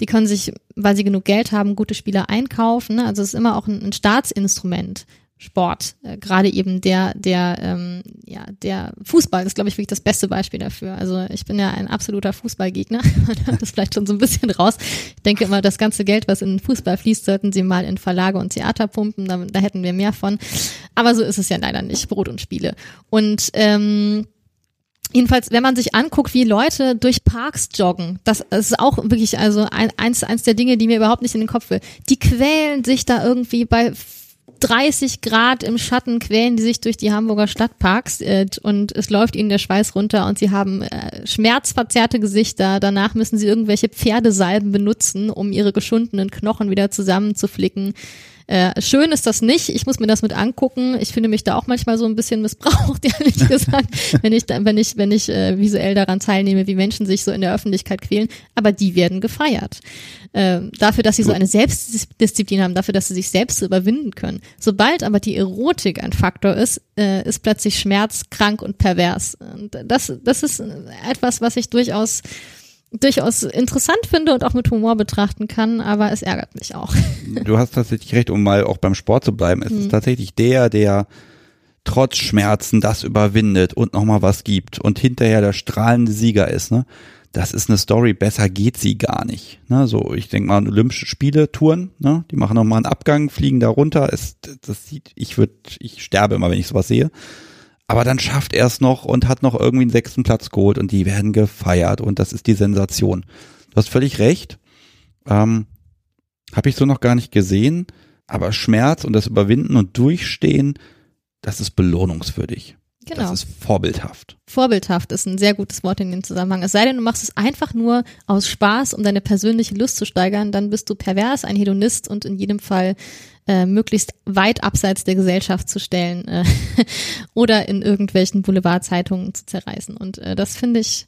die können sich, weil sie genug Geld haben, gute Spieler einkaufen. Ne? Also es ist immer auch ein, ein Staatsinstrument. Sport, äh, gerade eben der, der, ähm, ja, der Fußball ist, glaube ich, wirklich das beste Beispiel dafür. Also ich bin ja ein absoluter Fußballgegner. Man hört das vielleicht schon so ein bisschen raus. Ich denke immer, das ganze Geld, was in Fußball fließt, sollten sie mal in Verlage und Theater pumpen. Da, da hätten wir mehr von. Aber so ist es ja leider nicht. Brot und Spiele. Und ähm, Jedenfalls, wenn man sich anguckt, wie Leute durch Parks joggen, das ist auch wirklich also ein, eins, eins der Dinge, die mir überhaupt nicht in den Kopf will. Die quälen sich da irgendwie bei 30 Grad im Schatten quälen die sich durch die Hamburger Stadtparks äh, und es läuft ihnen der Schweiß runter und sie haben äh, schmerzverzerrte Gesichter. Danach müssen sie irgendwelche Pferdesalben benutzen, um ihre geschundenen Knochen wieder zusammenzuflicken. Äh, schön ist das nicht. Ich muss mir das mit angucken. Ich finde mich da auch manchmal so ein bisschen missbraucht, ehrlich gesagt, wenn ich, wenn ich, wenn ich äh, visuell daran teilnehme, wie Menschen sich so in der Öffentlichkeit quälen. Aber die werden gefeiert. Äh, dafür, dass sie so eine Selbstdisziplin haben, dafür, dass sie sich selbst überwinden können. Sobald aber die Erotik ein Faktor ist, äh, ist plötzlich Schmerz krank und pervers. Und das, das ist etwas, was ich durchaus durchaus interessant finde und auch mit Humor betrachten kann, aber es ärgert mich auch. Du hast tatsächlich recht, um mal auch beim Sport zu bleiben. Es hm. ist mhm. tatsächlich der, der trotz Schmerzen das überwindet und nochmal was gibt und hinterher der strahlende Sieger ist. Ne? Das ist eine Story, besser geht sie gar nicht. Ne? So, ich denke mal, Olympische Spiele, Touren, ne? die machen nochmal einen Abgang, fliegen da runter. Es, das sieht, ich würde, ich sterbe immer, wenn ich sowas sehe. Aber dann schafft er es noch und hat noch irgendwie einen sechsten Platz geholt und die werden gefeiert und das ist die Sensation. Du hast völlig recht. Ähm, Habe ich so noch gar nicht gesehen. Aber Schmerz und das Überwinden und Durchstehen, das ist belohnungswürdig. Genau. Das ist vorbildhaft. Vorbildhaft ist ein sehr gutes Wort in dem Zusammenhang. Es sei denn, du machst es einfach nur aus Spaß, um deine persönliche Lust zu steigern, dann bist du pervers, ein Hedonist und in jedem Fall äh, möglichst weit abseits der Gesellschaft zu stellen äh, oder in irgendwelchen Boulevardzeitungen zu zerreißen. Und äh, das finde ich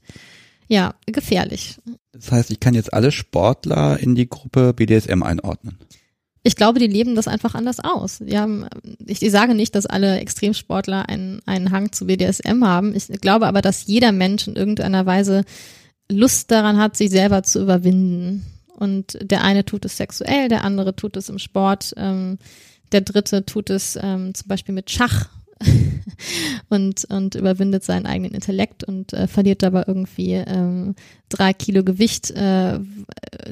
ja gefährlich. Das heißt, ich kann jetzt alle Sportler in die Gruppe BDSM einordnen. Ich glaube, die leben das einfach anders aus. Die haben, ich, ich sage nicht, dass alle Extremsportler einen, einen Hang zu BDSM haben. Ich glaube aber, dass jeder Mensch in irgendeiner Weise Lust daran hat, sich selber zu überwinden. Und der eine tut es sexuell, der andere tut es im Sport, ähm, der dritte tut es ähm, zum Beispiel mit Schach und, und überwindet seinen eigenen Intellekt und äh, verliert dabei irgendwie ähm, drei Kilo Gewicht äh,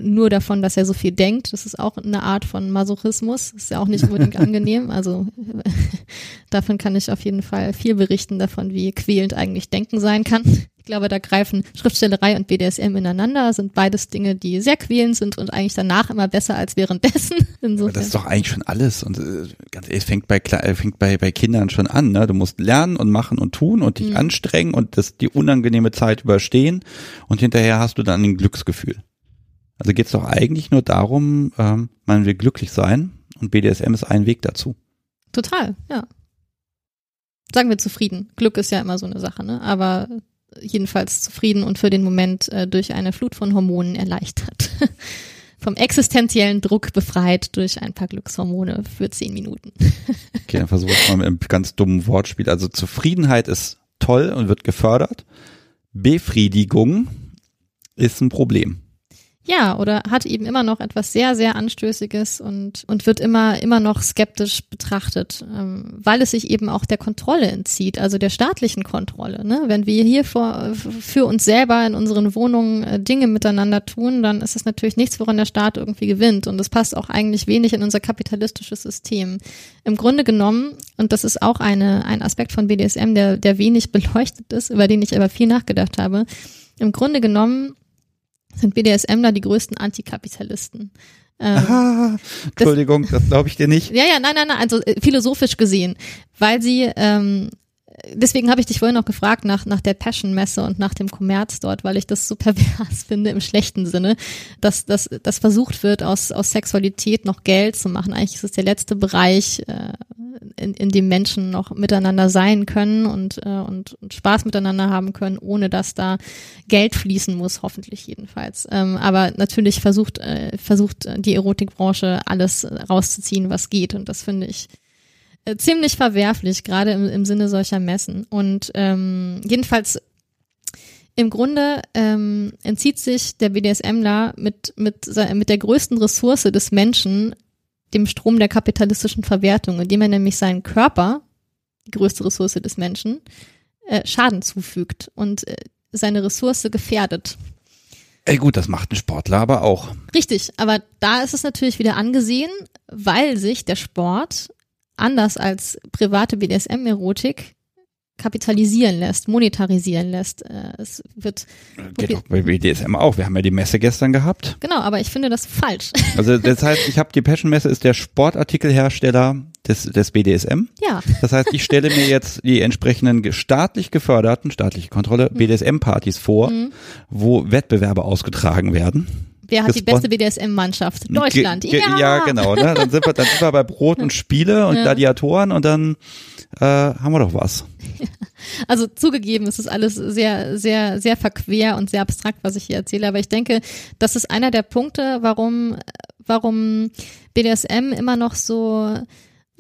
nur davon, dass er so viel denkt. Das ist auch eine Art von Masochismus. ist ja auch nicht unbedingt angenehm. Also davon kann ich auf jeden Fall viel berichten davon, wie quälend eigentlich Denken sein kann. Ich glaube, da greifen Schriftstellerei und BDSM ineinander, sind beides Dinge, die sehr quälend sind und eigentlich danach immer besser als währenddessen. Insofern. das ist doch eigentlich schon alles und äh, ganz ehrlich, es fängt bei äh, fängt bei bei Kindern schon an, ne? Du musst lernen und machen und tun und dich mhm. anstrengen und das die unangenehme Zeit überstehen und hinterher hast du dann ein Glücksgefühl. Also geht es doch eigentlich nur darum, ähm, man will glücklich sein und BDSM ist ein Weg dazu. Total, ja. Sagen wir zufrieden. Glück ist ja immer so eine Sache, ne? Aber jedenfalls zufrieden und für den Moment äh, durch eine Flut von Hormonen erleichtert. Vom existenziellen Druck befreit durch ein paar Glückshormone für zehn Minuten. okay, dann versuche ich mal mit einem ganz dummen Wortspiel. Also Zufriedenheit ist toll und wird gefördert. Befriedigung ist ein Problem. Ja, oder hat eben immer noch etwas sehr, sehr Anstößiges und, und wird immer, immer noch skeptisch betrachtet, ähm, weil es sich eben auch der Kontrolle entzieht, also der staatlichen Kontrolle. Ne? Wenn wir hier vor, für uns selber in unseren Wohnungen äh, Dinge miteinander tun, dann ist das natürlich nichts, woran der Staat irgendwie gewinnt. Und das passt auch eigentlich wenig in unser kapitalistisches System. Im Grunde genommen, und das ist auch eine, ein Aspekt von BDSM, der, der wenig beleuchtet ist, über den ich aber viel nachgedacht habe, im Grunde genommen sind BDSMler die größten Antikapitalisten. Ähm, Aha, Entschuldigung, das, das glaube ich dir nicht. Ja, ja, nein, nein, nein, also äh, philosophisch gesehen, weil sie ähm, deswegen habe ich dich vorhin noch gefragt nach, nach der Passion-Messe und nach dem Kommerz dort, weil ich das so pervers finde im schlechten Sinne, dass, dass, dass versucht wird, aus, aus Sexualität noch Geld zu machen. Eigentlich ist es der letzte Bereich, äh, in, in dem Menschen noch miteinander sein können und, äh, und, und Spaß miteinander haben können, ohne dass da Geld fließen muss, hoffentlich jedenfalls. Ähm, aber natürlich versucht, äh, versucht die Erotikbranche alles rauszuziehen, was geht. Und das finde ich äh, ziemlich verwerflich, gerade im, im Sinne solcher Messen. Und ähm, jedenfalls im Grunde ähm, entzieht sich der BDSMler mit, mit, mit der größten Ressource des Menschen dem Strom der kapitalistischen Verwertung, indem er nämlich seinen Körper, die größte Ressource des Menschen, äh, Schaden zufügt und äh, seine Ressource gefährdet. Ey gut, das macht ein Sportler aber auch. Richtig, aber da ist es natürlich wieder angesehen, weil sich der Sport anders als private BDSM-Erotik kapitalisieren lässt, monetarisieren lässt. Äh, es wird geht doch bei BDSM auch. Wir haben ja die Messe gestern gehabt. Genau, aber ich finde das falsch. Also das heißt, ich habe die Passion Messe ist der Sportartikelhersteller des, des BDSM. Ja. Das heißt, ich stelle mir jetzt die entsprechenden staatlich geförderten, staatliche Kontrolle, mhm. BDSM-Partys vor, mhm. wo Wettbewerbe ausgetragen werden wer hat die beste BDSM-Mannschaft? Deutschland. Ge ja. ja, genau. Ne? Dann, sind wir, dann sind wir bei Brot und Spiele und ja. Gladiatoren und dann äh, haben wir doch was. Also zugegeben, es ist alles sehr, sehr, sehr verquer und sehr abstrakt, was ich hier erzähle. Aber ich denke, das ist einer der Punkte, warum, warum BDSM immer noch so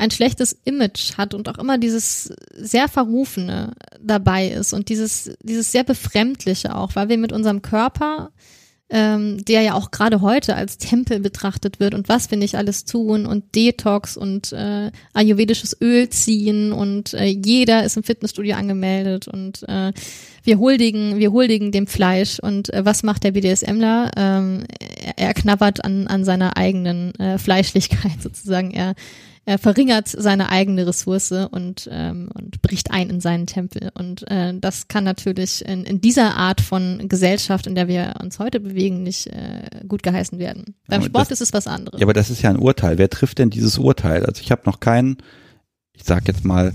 ein schlechtes Image hat und auch immer dieses sehr Verrufene dabei ist und dieses, dieses sehr Befremdliche auch, weil wir mit unserem Körper ähm, der ja auch gerade heute als Tempel betrachtet wird und was wir nicht alles tun und Detox und äh, ayurvedisches Öl ziehen und äh, jeder ist im Fitnessstudio angemeldet und äh, wir huldigen, wir huldigen dem Fleisch und äh, was macht der BDSMler? Ähm, er, er knabbert an, an seiner eigenen äh, Fleischlichkeit sozusagen. Er er verringert seine eigene Ressource und, ähm, und bricht ein in seinen Tempel. Und äh, das kann natürlich in, in dieser Art von Gesellschaft, in der wir uns heute bewegen, nicht äh, gut geheißen werden. Beim Sport das, ist es was anderes. Ja, aber das ist ja ein Urteil. Wer trifft denn dieses Urteil? Also ich habe noch keinen, ich sag jetzt mal,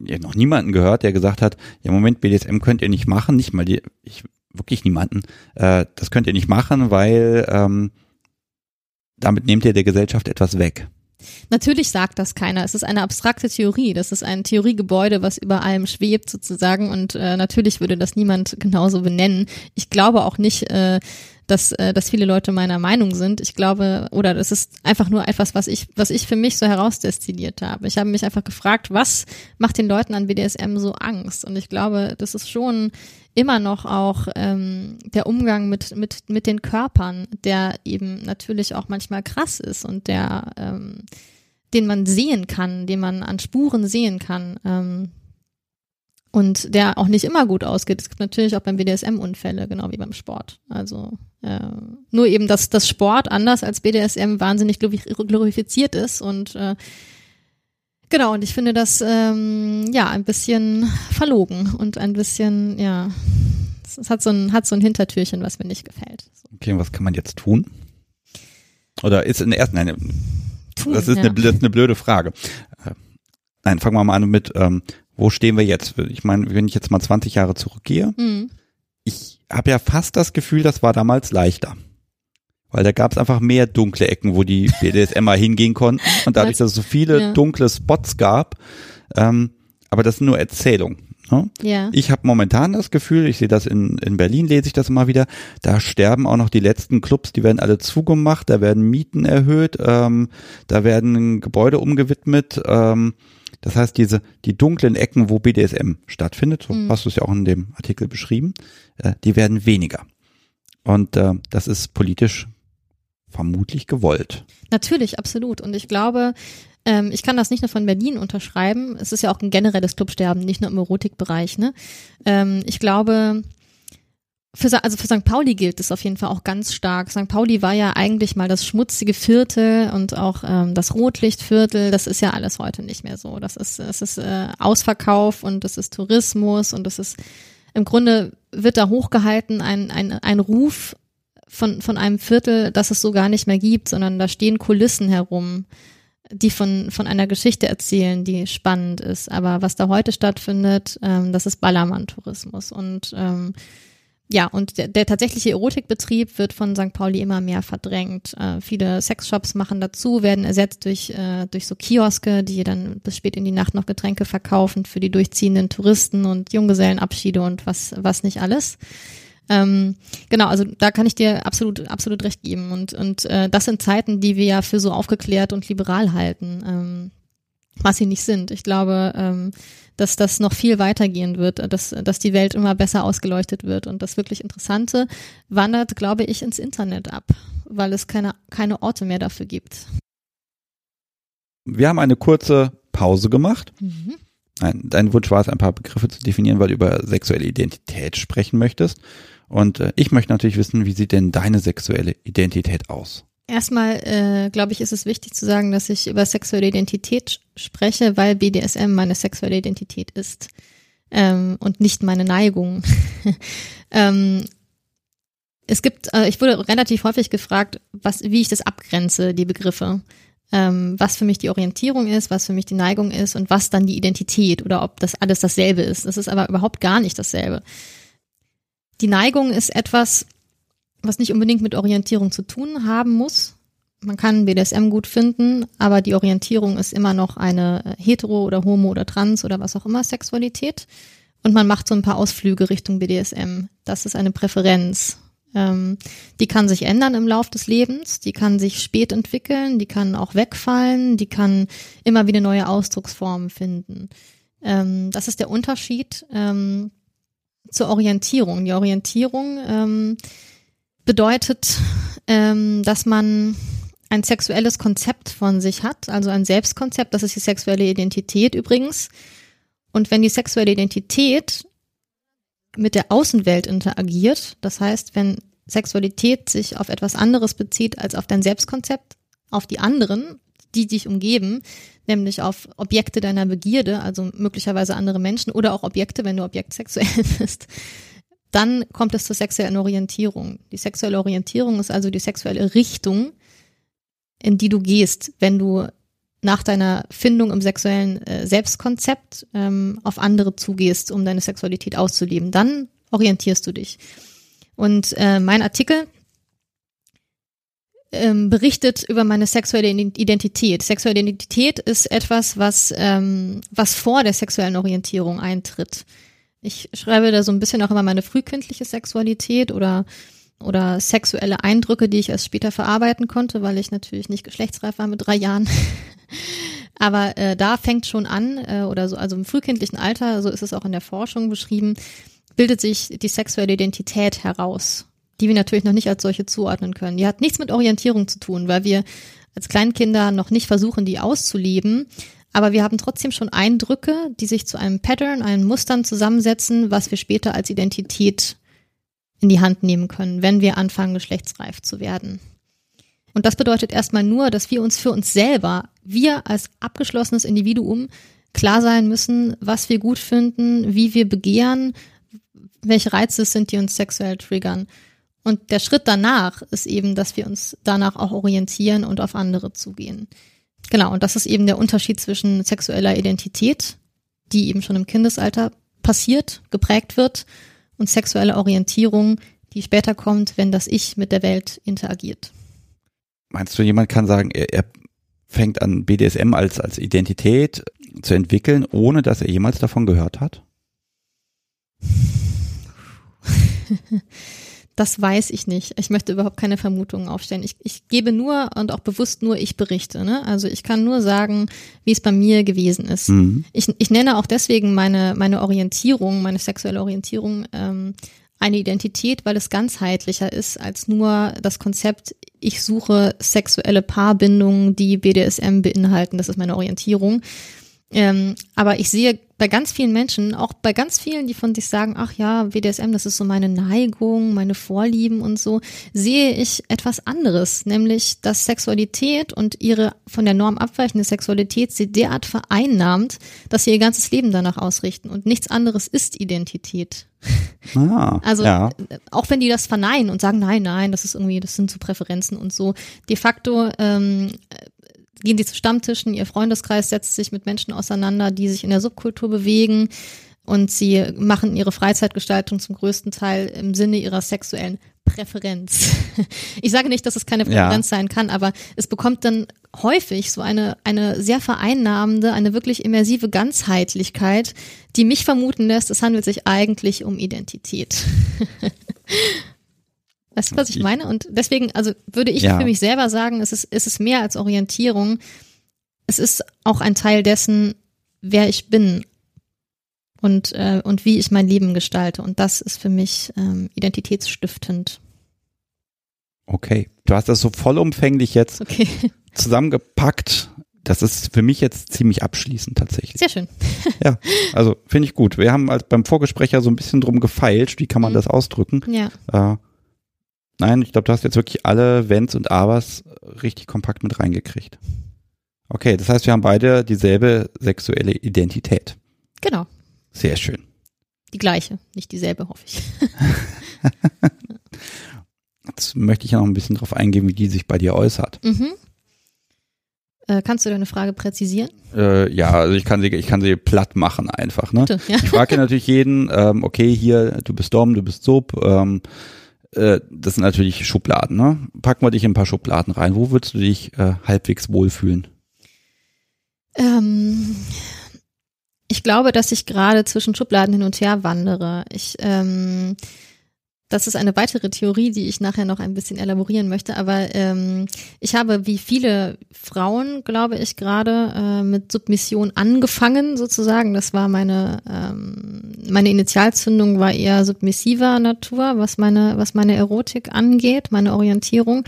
ja, noch niemanden gehört, der gesagt hat, ja Moment, BDSM könnt ihr nicht machen, nicht mal die, ich wirklich niemanden, äh, das könnt ihr nicht machen, weil ähm, damit nehmt ihr der Gesellschaft etwas weg. Natürlich sagt das keiner. Es ist eine abstrakte Theorie. Das ist ein Theoriegebäude, was über allem schwebt sozusagen. Und äh, natürlich würde das niemand genauso benennen. Ich glaube auch nicht, äh, dass, äh, dass viele Leute meiner Meinung sind. Ich glaube, oder das ist einfach nur etwas, was ich, was ich für mich so herausdestilliert habe. Ich habe mich einfach gefragt, was macht den Leuten an BDSM so Angst? Und ich glaube, das ist schon immer noch auch ähm, der Umgang mit, mit, mit den Körpern, der eben natürlich auch manchmal krass ist und der, ähm, den man sehen kann, den man an Spuren sehen kann. Ähm, und der auch nicht immer gut ausgeht. Es gibt natürlich auch beim BDSM Unfälle, genau wie beim Sport. Also äh, nur eben, dass das Sport anders als BDSM wahnsinnig glorifiziert ist und äh, genau. Und ich finde das ähm, ja ein bisschen verlogen und ein bisschen ja, es hat so ein hat so ein Hintertürchen, was mir nicht gefällt. Okay, und was kann man jetzt tun? Oder ist in der ersten, nein, tun, das ist, ja. eine, das ist eine blöde Frage. Äh, nein, fangen wir mal an mit, ähm, wo stehen wir jetzt? Ich meine, wenn ich jetzt mal 20 Jahre zurückgehe, mhm. ich habe ja fast das Gefühl, das war damals leichter. Weil da gab es einfach mehr dunkle Ecken, wo die BDSMer hingehen konnten. Und dadurch, dass es so viele ja. dunkle Spots gab, ähm, aber das sind nur Erzählungen. Ne? Ja. Ich habe momentan das Gefühl, ich sehe das in, in Berlin, lese ich das immer wieder, da sterben auch noch die letzten Clubs, die werden alle zugemacht, da werden Mieten erhöht, ähm, da werden Gebäude umgewidmet. Ähm, das heißt, diese, die dunklen Ecken, wo BDSM stattfindet, so mhm. hast du es ja auch in dem Artikel beschrieben, äh, die werden weniger. Und äh, das ist politisch vermutlich gewollt. Natürlich, absolut. Und ich glaube, ähm, ich kann das nicht nur von Berlin unterschreiben. Es ist ja auch ein generelles Clubsterben, nicht nur im Erotikbereich. Ne? Ähm, ich glaube, für, also für St. Pauli gilt es auf jeden Fall auch ganz stark. St. Pauli war ja eigentlich mal das schmutzige Viertel und auch ähm, das Rotlichtviertel. Das ist ja alles heute nicht mehr so. Das ist, es ist äh, Ausverkauf und das ist Tourismus und das ist im Grunde wird da hochgehalten ein, ein, ein Ruf von, von einem Viertel, das es so gar nicht mehr gibt, sondern da stehen Kulissen herum, die von, von einer Geschichte erzählen, die spannend ist. Aber was da heute stattfindet, ähm, das ist Ballermann-Tourismus und ähm, ja, und der, der tatsächliche Erotikbetrieb wird von St. Pauli immer mehr verdrängt. Äh, viele Sexshops machen dazu, werden ersetzt durch, äh, durch so Kioske, die dann bis spät in die Nacht noch Getränke verkaufen für die durchziehenden Touristen und Junggesellenabschiede und was, was nicht alles. Ähm, genau, also da kann ich dir absolut, absolut recht geben. Und, und äh, das sind Zeiten, die wir ja für so aufgeklärt und liberal halten, ähm, was sie nicht sind. Ich glaube, ähm, dass das noch viel weitergehen wird, dass, dass die Welt immer besser ausgeleuchtet wird. Und das wirklich Interessante wandert, glaube ich, ins Internet ab, weil es keine, keine Orte mehr dafür gibt. Wir haben eine kurze Pause gemacht. Mhm. Nein, dein Wunsch war es, ein paar Begriffe zu definieren, weil du über sexuelle Identität sprechen möchtest. Und äh, ich möchte natürlich wissen, wie sieht denn deine sexuelle Identität aus? Erstmal, äh, glaube ich, ist es wichtig zu sagen, dass ich über sexuelle Identität spreche, weil BDSM meine sexuelle Identität ist ähm, und nicht meine Neigung. ähm, es gibt, äh, ich wurde relativ häufig gefragt, was, wie ich das abgrenze, die Begriffe. Ähm, was für mich die Orientierung ist, was für mich die Neigung ist und was dann die Identität oder ob das alles dasselbe ist. Das ist aber überhaupt gar nicht dasselbe. Die Neigung ist etwas, was nicht unbedingt mit Orientierung zu tun haben muss. Man kann BDSM gut finden, aber die Orientierung ist immer noch eine hetero oder homo oder trans oder was auch immer Sexualität. Und man macht so ein paar Ausflüge Richtung BDSM. Das ist eine Präferenz. Ähm, die kann sich ändern im Lauf des Lebens, die kann sich spät entwickeln, die kann auch wegfallen, die kann immer wieder neue Ausdrucksformen finden. Ähm, das ist der Unterschied ähm, zur Orientierung. Die Orientierung ähm, bedeutet, ähm, dass man ein sexuelles Konzept von sich hat, also ein Selbstkonzept, das ist die sexuelle Identität übrigens. Und wenn die sexuelle Identität mit der Außenwelt interagiert, das heißt, wenn Sexualität sich auf etwas anderes bezieht als auf dein Selbstkonzept, auf die anderen, die dich umgeben, nämlich auf Objekte deiner Begierde, also möglicherweise andere Menschen oder auch Objekte, wenn du objektsexuell bist, dann kommt es zur sexuellen Orientierung. Die sexuelle Orientierung ist also die sexuelle Richtung, in die du gehst, wenn du nach deiner Findung im sexuellen äh, Selbstkonzept ähm, auf andere zugehst, um deine Sexualität auszuleben. Dann orientierst du dich. Und äh, mein Artikel ähm, berichtet über meine sexuelle Identität. Sexuelle Identität ist etwas, was, ähm, was vor der sexuellen Orientierung eintritt. Ich schreibe da so ein bisschen auch immer meine frühkindliche Sexualität oder oder sexuelle Eindrücke, die ich erst später verarbeiten konnte, weil ich natürlich nicht geschlechtsreif war mit drei Jahren. Aber äh, da fängt schon an, äh, oder so, also im frühkindlichen Alter, so ist es auch in der Forschung beschrieben, bildet sich die sexuelle Identität heraus, die wir natürlich noch nicht als solche zuordnen können. Die hat nichts mit Orientierung zu tun, weil wir als Kleinkinder noch nicht versuchen, die auszuleben. Aber wir haben trotzdem schon Eindrücke, die sich zu einem Pattern, einem Mustern zusammensetzen, was wir später als Identität in die Hand nehmen können, wenn wir anfangen, geschlechtsreif zu werden. Und das bedeutet erstmal nur, dass wir uns für uns selber, wir als abgeschlossenes Individuum, klar sein müssen, was wir gut finden, wie wir begehren, welche Reize es sind, die uns sexuell triggern. Und der Schritt danach ist eben, dass wir uns danach auch orientieren und auf andere zugehen. Genau, und das ist eben der Unterschied zwischen sexueller Identität, die eben schon im Kindesalter passiert, geprägt wird, und sexuelle Orientierung, die später kommt, wenn das Ich mit der Welt interagiert. Meinst du, jemand kann sagen, er, er fängt an, BDSM als, als Identität zu entwickeln, ohne dass er jemals davon gehört hat? Das weiß ich nicht. Ich möchte überhaupt keine Vermutungen aufstellen. Ich, ich gebe nur und auch bewusst nur ich berichte. Ne? Also ich kann nur sagen, wie es bei mir gewesen ist. Mhm. Ich, ich nenne auch deswegen meine, meine Orientierung, meine sexuelle Orientierung ähm, eine Identität, weil es ganzheitlicher ist als nur das Konzept, ich suche sexuelle Paarbindungen, die BDSM beinhalten. Das ist meine Orientierung. Ähm, aber ich sehe bei ganz vielen Menschen, auch bei ganz vielen, die von sich sagen, ach ja, WDSM, das ist so meine Neigung, meine Vorlieben und so, sehe ich etwas anderes, nämlich, dass Sexualität und ihre von der Norm abweichende Sexualität sie derart vereinnahmt, dass sie ihr ganzes Leben danach ausrichten und nichts anderes ist Identität. Ah, also ja. auch wenn die das verneinen und sagen, nein, nein, das ist irgendwie, das sind so Präferenzen und so, de facto ähm, gehen sie zu Stammtischen, ihr Freundeskreis setzt sich mit Menschen auseinander, die sich in der Subkultur bewegen und sie machen ihre Freizeitgestaltung zum größten Teil im Sinne ihrer sexuellen Präferenz. Ich sage nicht, dass es keine Präferenz ja. sein kann, aber es bekommt dann häufig so eine, eine sehr vereinnahmende, eine wirklich immersive Ganzheitlichkeit, die mich vermuten lässt, es handelt sich eigentlich um Identität. Weißt du, was ich meine? Und deswegen, also würde ich ja. für mich selber sagen, es ist, es ist mehr als Orientierung. Es ist auch ein Teil dessen, wer ich bin und, äh, und wie ich mein Leben gestalte. Und das ist für mich ähm, identitätsstiftend. Okay, du hast das so vollumfänglich jetzt okay. zusammengepackt. Das ist für mich jetzt ziemlich abschließend tatsächlich. Sehr schön. ja, also finde ich gut. Wir haben als beim Vorgespräch ja so ein bisschen drum gefeilt, wie kann man mhm. das ausdrücken. Ja. Äh, Nein, ich glaube, du hast jetzt wirklich alle Wenns und Abers richtig kompakt mit reingekriegt. Okay, das heißt, wir haben beide dieselbe sexuelle Identität. Genau. Sehr schön. Die gleiche, nicht dieselbe, hoffe ich. Jetzt möchte ich ja noch ein bisschen drauf eingehen, wie die sich bei dir äußert. Mhm. Äh, kannst du deine Frage präzisieren? Äh, ja, also ich kann sie, ich kann sie platt machen einfach. Ne? Bitte, ja. Ich frage natürlich jeden, ähm, okay, hier, du bist Dom, du bist Sub, ähm, äh, das sind natürlich Schubladen, ne? Packen wir dich in ein paar Schubladen rein. Wo würdest du dich äh, halbwegs wohlfühlen? Ähm, ich glaube, dass ich gerade zwischen Schubladen hin und her wandere. Ich ähm, das ist eine weitere Theorie, die ich nachher noch ein bisschen elaborieren möchte. Aber ähm, ich habe wie viele Frauen, glaube ich, gerade äh, mit Submission angefangen, sozusagen. Das war meine ähm, meine Initialzündung war eher submissiver Natur, was meine was meine Erotik angeht, meine Orientierung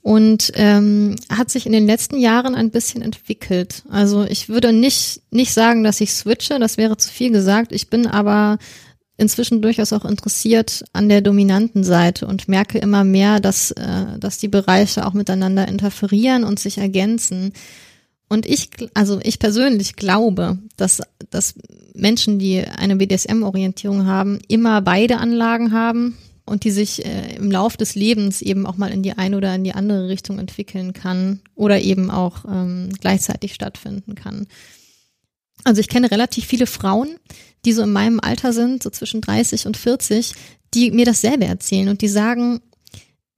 und ähm, hat sich in den letzten Jahren ein bisschen entwickelt. Also ich würde nicht nicht sagen, dass ich switche, das wäre zu viel gesagt. Ich bin aber inzwischen durchaus auch interessiert an der dominanten Seite und merke immer mehr, dass, äh, dass die Bereiche auch miteinander interferieren und sich ergänzen. Und ich, also ich persönlich glaube, dass, dass Menschen, die eine BDSM-Orientierung haben, immer beide Anlagen haben und die sich äh, im Lauf des Lebens eben auch mal in die eine oder in die andere Richtung entwickeln kann oder eben auch ähm, gleichzeitig stattfinden kann. Also ich kenne relativ viele Frauen, die so in meinem Alter sind, so zwischen 30 und 40, die mir dasselbe erzählen und die sagen,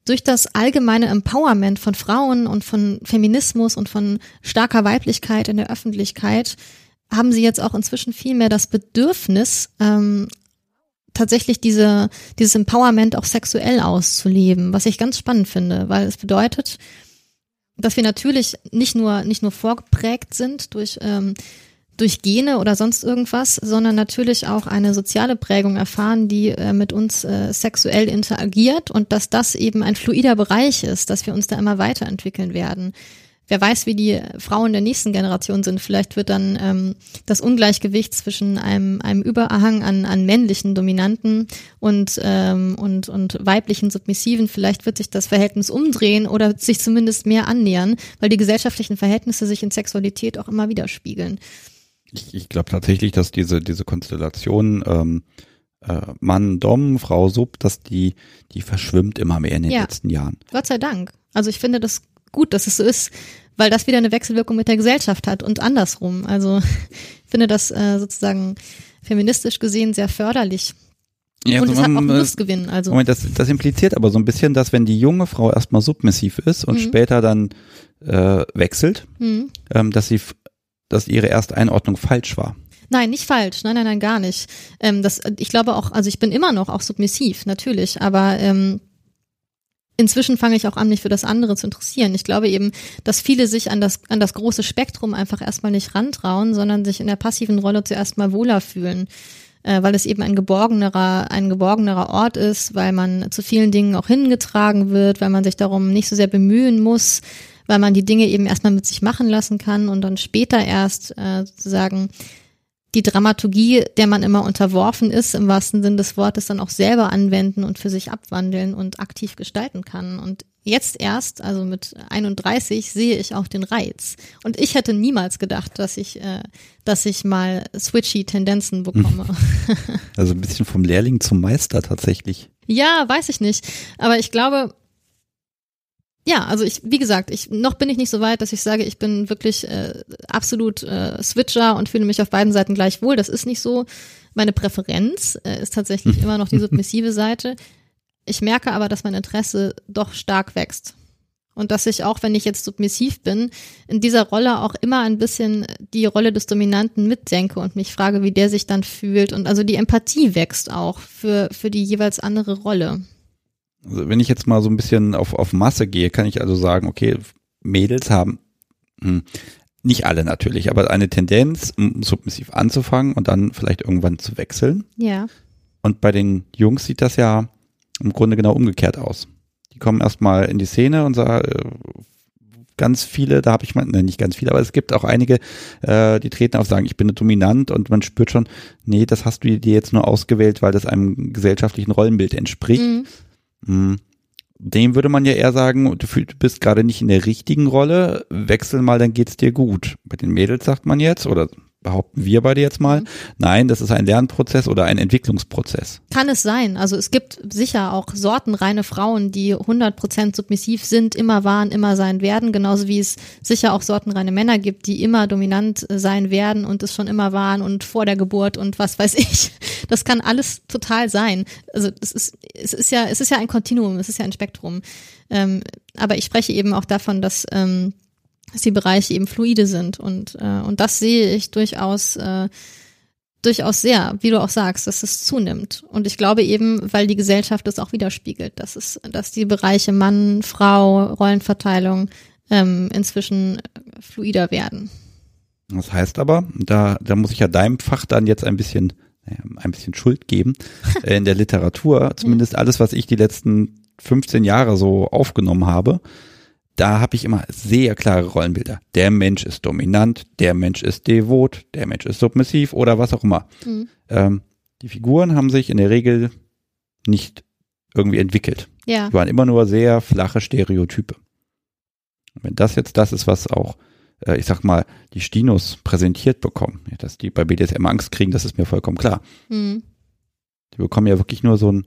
durch das allgemeine Empowerment von Frauen und von Feminismus und von starker Weiblichkeit in der Öffentlichkeit haben sie jetzt auch inzwischen viel mehr das Bedürfnis, ähm, tatsächlich diese, dieses Empowerment auch sexuell auszuleben, was ich ganz spannend finde, weil es bedeutet, dass wir natürlich nicht nur, nicht nur vorgeprägt sind durch ähm, durch Gene oder sonst irgendwas, sondern natürlich auch eine soziale Prägung erfahren, die äh, mit uns äh, sexuell interagiert und dass das eben ein fluider Bereich ist, dass wir uns da immer weiterentwickeln werden. Wer weiß, wie die Frauen der nächsten Generation sind. Vielleicht wird dann ähm, das Ungleichgewicht zwischen einem, einem Überhang an, an männlichen Dominanten und, ähm, und, und weiblichen Submissiven, vielleicht wird sich das Verhältnis umdrehen oder sich zumindest mehr annähern, weil die gesellschaftlichen Verhältnisse sich in Sexualität auch immer widerspiegeln ich, ich glaube tatsächlich, dass diese, diese Konstellation ähm, äh, Mann, Dom, Frau, Sub, dass die, die verschwimmt immer mehr in den ja. letzten Jahren. Gott sei Dank. Also ich finde das gut, dass es so ist, weil das wieder eine Wechselwirkung mit der Gesellschaft hat und andersrum. Also ich finde das äh, sozusagen feministisch gesehen sehr förderlich. Ja, und also es hat auch einen Lustgewinn. Also. Moment, das, das impliziert aber so ein bisschen, dass wenn die junge Frau erstmal submissiv ist und mhm. später dann äh, wechselt, mhm. ähm, dass sie dass ihre erste Einordnung falsch war. Nein, nicht falsch. Nein, nein, nein, gar nicht. Ähm, das, ich glaube auch, also ich bin immer noch auch submissiv, natürlich, aber ähm, inzwischen fange ich auch an, mich für das andere zu interessieren. Ich glaube eben, dass viele sich an das, an das große Spektrum einfach erstmal nicht rantrauen, sondern sich in der passiven Rolle zuerst mal wohler fühlen äh, weil es eben ein geborgenerer, ein geborgenerer Ort ist, weil man zu vielen Dingen auch hingetragen wird, weil man sich darum nicht so sehr bemühen muss, weil man die Dinge eben erstmal mit sich machen lassen kann und dann später erst äh, sozusagen die Dramaturgie, der man immer unterworfen ist, im wahrsten Sinn des Wortes, dann auch selber anwenden und für sich abwandeln und aktiv gestalten kann. Und jetzt erst, also mit 31, sehe ich auch den Reiz. Und ich hätte niemals gedacht, dass ich, äh, dass ich mal switchy Tendenzen bekomme. Also ein bisschen vom Lehrling zum Meister tatsächlich. Ja, weiß ich nicht. Aber ich glaube, ja, also ich, wie gesagt, ich noch bin ich nicht so weit, dass ich sage, ich bin wirklich äh, absolut äh, Switcher und fühle mich auf beiden Seiten gleich wohl. Das ist nicht so. Meine Präferenz äh, ist tatsächlich immer noch die submissive Seite. Ich merke aber, dass mein Interesse doch stark wächst. Und dass ich auch, wenn ich jetzt submissiv bin, in dieser Rolle auch immer ein bisschen die Rolle des Dominanten mitdenke und mich frage, wie der sich dann fühlt. Und also die Empathie wächst auch für, für die jeweils andere Rolle. Also wenn ich jetzt mal so ein bisschen auf, auf Masse gehe, kann ich also sagen, okay, Mädels haben, hm, nicht alle natürlich, aber eine Tendenz, submissiv anzufangen und dann vielleicht irgendwann zu wechseln. Ja. Und bei den Jungs sieht das ja im Grunde genau umgekehrt aus. Die kommen erstmal in die Szene und sagen, äh, ganz viele, da habe ich mal, ne, nicht ganz viele, aber es gibt auch einige, äh, die treten auf, sagen, ich bin dominant und man spürt schon, nee, das hast du dir jetzt nur ausgewählt, weil das einem gesellschaftlichen Rollenbild entspricht. Mhm. Hm. Dem würde man ja eher sagen, du bist gerade nicht in der richtigen Rolle, wechsel mal, dann geht's dir gut. Bei den Mädels sagt man jetzt, oder behaupten wir beide jetzt mal. Mhm. Nein, das ist ein Lernprozess oder ein Entwicklungsprozess. Kann es sein. Also es gibt sicher auch sortenreine Frauen, die 100% submissiv sind, immer waren, immer sein werden, genauso wie es sicher auch sortenreine Männer gibt, die immer dominant sein werden und es schon immer waren und vor der Geburt und was weiß ich. Das kann alles total sein. Also es ist, es ist ja, es ist ja ein Kontinuum, es ist ja ein Spektrum. Ähm, aber ich spreche eben auch davon, dass ähm, dass die Bereiche eben fluide sind und äh, und das sehe ich durchaus äh, durchaus sehr, wie du auch sagst, dass es zunimmt. Und ich glaube eben, weil die Gesellschaft es auch widerspiegelt, dass es, dass die Bereiche Mann, Frau, Rollenverteilung ähm, inzwischen fluider werden. Das heißt aber, da, da muss ich ja deinem Fach dann jetzt ein bisschen, ein bisschen Schuld geben. In der Literatur, zumindest alles, was ich die letzten 15 Jahre so aufgenommen habe, da habe ich immer sehr klare Rollenbilder. Der Mensch ist dominant, der Mensch ist devot, der Mensch ist submissiv oder was auch immer. Mhm. Ähm, die Figuren haben sich in der Regel nicht irgendwie entwickelt. Ja. Die waren immer nur sehr flache Stereotype. Und wenn das jetzt das ist, was auch, äh, ich sag mal, die Stinos präsentiert bekommen, dass die bei BDSM Angst kriegen, das ist mir vollkommen klar. Mhm. Die bekommen ja wirklich nur so ein,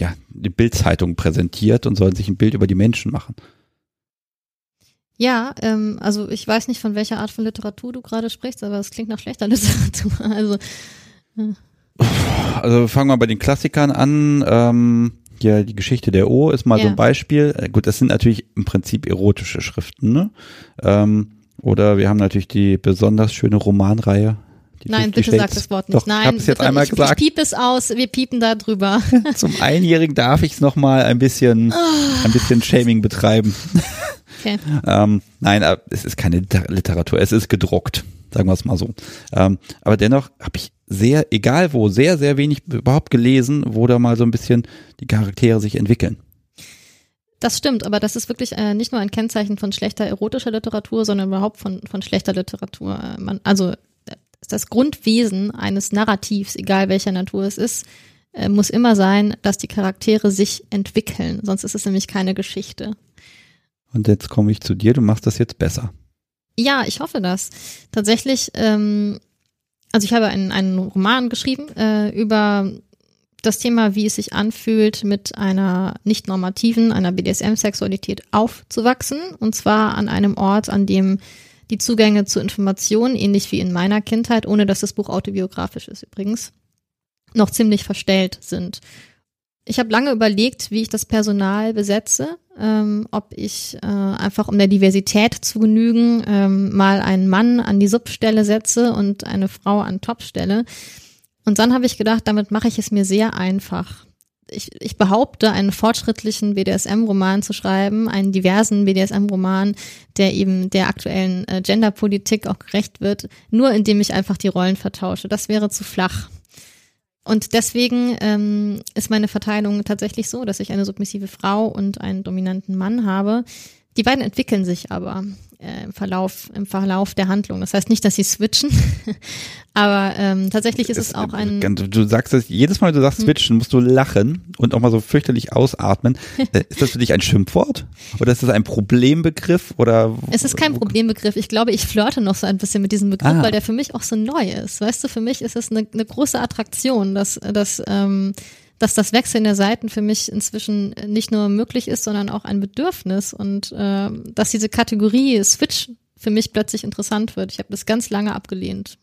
ja, die Bildzeitung präsentiert und sollen sich ein Bild über die Menschen machen. Ja, ähm, also ich weiß nicht, von welcher Art von Literatur du gerade sprichst, aber es klingt nach schlechter Literatur. Also, ja. also fangen wir bei den Klassikern an. Ähm, ja, die Geschichte der O ist mal ja. so ein Beispiel. Äh, gut, das sind natürlich im Prinzip erotische Schriften, ne? Ähm, oder wir haben natürlich die besonders schöne Romanreihe Nein, bitte sag das Wort nicht. Doch, Nein, ich habe es jetzt einmal ich, gesagt. Ich piep es aus, wir piepen da drüber. Zum Einjährigen darf ich es nochmal ein bisschen, ein bisschen Shaming betreiben. Okay. ähm, nein, es ist keine Literatur, es ist gedruckt, sagen wir es mal so. Ähm, aber dennoch habe ich sehr, egal wo, sehr, sehr wenig überhaupt gelesen, wo da mal so ein bisschen die Charaktere sich entwickeln. Das stimmt, aber das ist wirklich äh, nicht nur ein Kennzeichen von schlechter erotischer Literatur, sondern überhaupt von, von schlechter Literatur. Äh, man, also das Grundwesen eines Narrativs, egal welcher Natur es ist, äh, muss immer sein, dass die Charaktere sich entwickeln. Sonst ist es nämlich keine Geschichte. Und jetzt komme ich zu dir, du machst das jetzt besser. Ja, ich hoffe das. Tatsächlich, ähm, also ich habe einen, einen Roman geschrieben äh, über das Thema, wie es sich anfühlt, mit einer nicht normativen, einer BDSM-Sexualität aufzuwachsen. Und zwar an einem Ort, an dem die Zugänge zu Informationen, ähnlich wie in meiner Kindheit, ohne dass das Buch autobiografisch ist übrigens, noch ziemlich verstellt sind. Ich habe lange überlegt, wie ich das Personal besetze, ähm, ob ich äh, einfach um der Diversität zu genügen ähm, mal einen Mann an die Substelle setze und eine Frau an Topstelle. Und dann habe ich gedacht, damit mache ich es mir sehr einfach ich, ich behaupte, einen fortschrittlichen BDSM-Roman zu schreiben, einen diversen BDSM-Roman, der eben der aktuellen äh, Genderpolitik auch gerecht wird, nur indem ich einfach die Rollen vertausche. Das wäre zu flach. Und deswegen ähm, ist meine Verteilung tatsächlich so, dass ich eine submissive Frau und einen dominanten Mann habe. Die beiden entwickeln sich aber äh, im Verlauf, im Verlauf der Handlung. Das heißt nicht, dass sie switchen, aber ähm, tatsächlich ist es, es auch ein. Du sagst es, jedes Mal, du sagst hm. switchen, musst du lachen und auch mal so fürchterlich ausatmen. Äh, ist das für dich ein Schimpfwort? Oder ist das ein Problembegriff? Oder es ist kein Problembegriff. Ich glaube, ich flirte noch so ein bisschen mit diesem Begriff, ah. weil der für mich auch so neu ist. Weißt du, für mich ist es eine, eine große Attraktion, dass, dass ähm, dass das Wechseln der Seiten für mich inzwischen nicht nur möglich ist, sondern auch ein Bedürfnis und äh, dass diese Kategorie Switch für mich plötzlich interessant wird. Ich habe das ganz lange abgelehnt.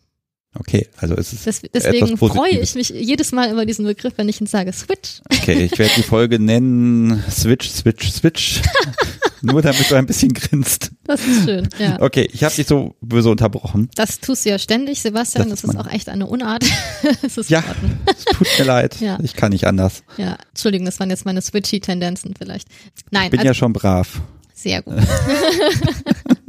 Okay, also es ist Des, deswegen freue ich mich jedes Mal über diesen Begriff, wenn ich ihn sage Switch. Okay, ich werde die Folge nennen Switch, Switch, Switch. Nur damit du ein bisschen grinst. Das ist schön, ja. Okay, ich habe dich so böse unterbrochen. Das tust du ja ständig, Sebastian. Das, das ist, ist auch echt eine Unart. es ist ja, es tut mir leid. Ja. Ich kann nicht anders. Ja, Entschuldigung, das waren jetzt meine Switchy-Tendenzen vielleicht. Nein. Ich bin also, ja schon brav. Sehr gut.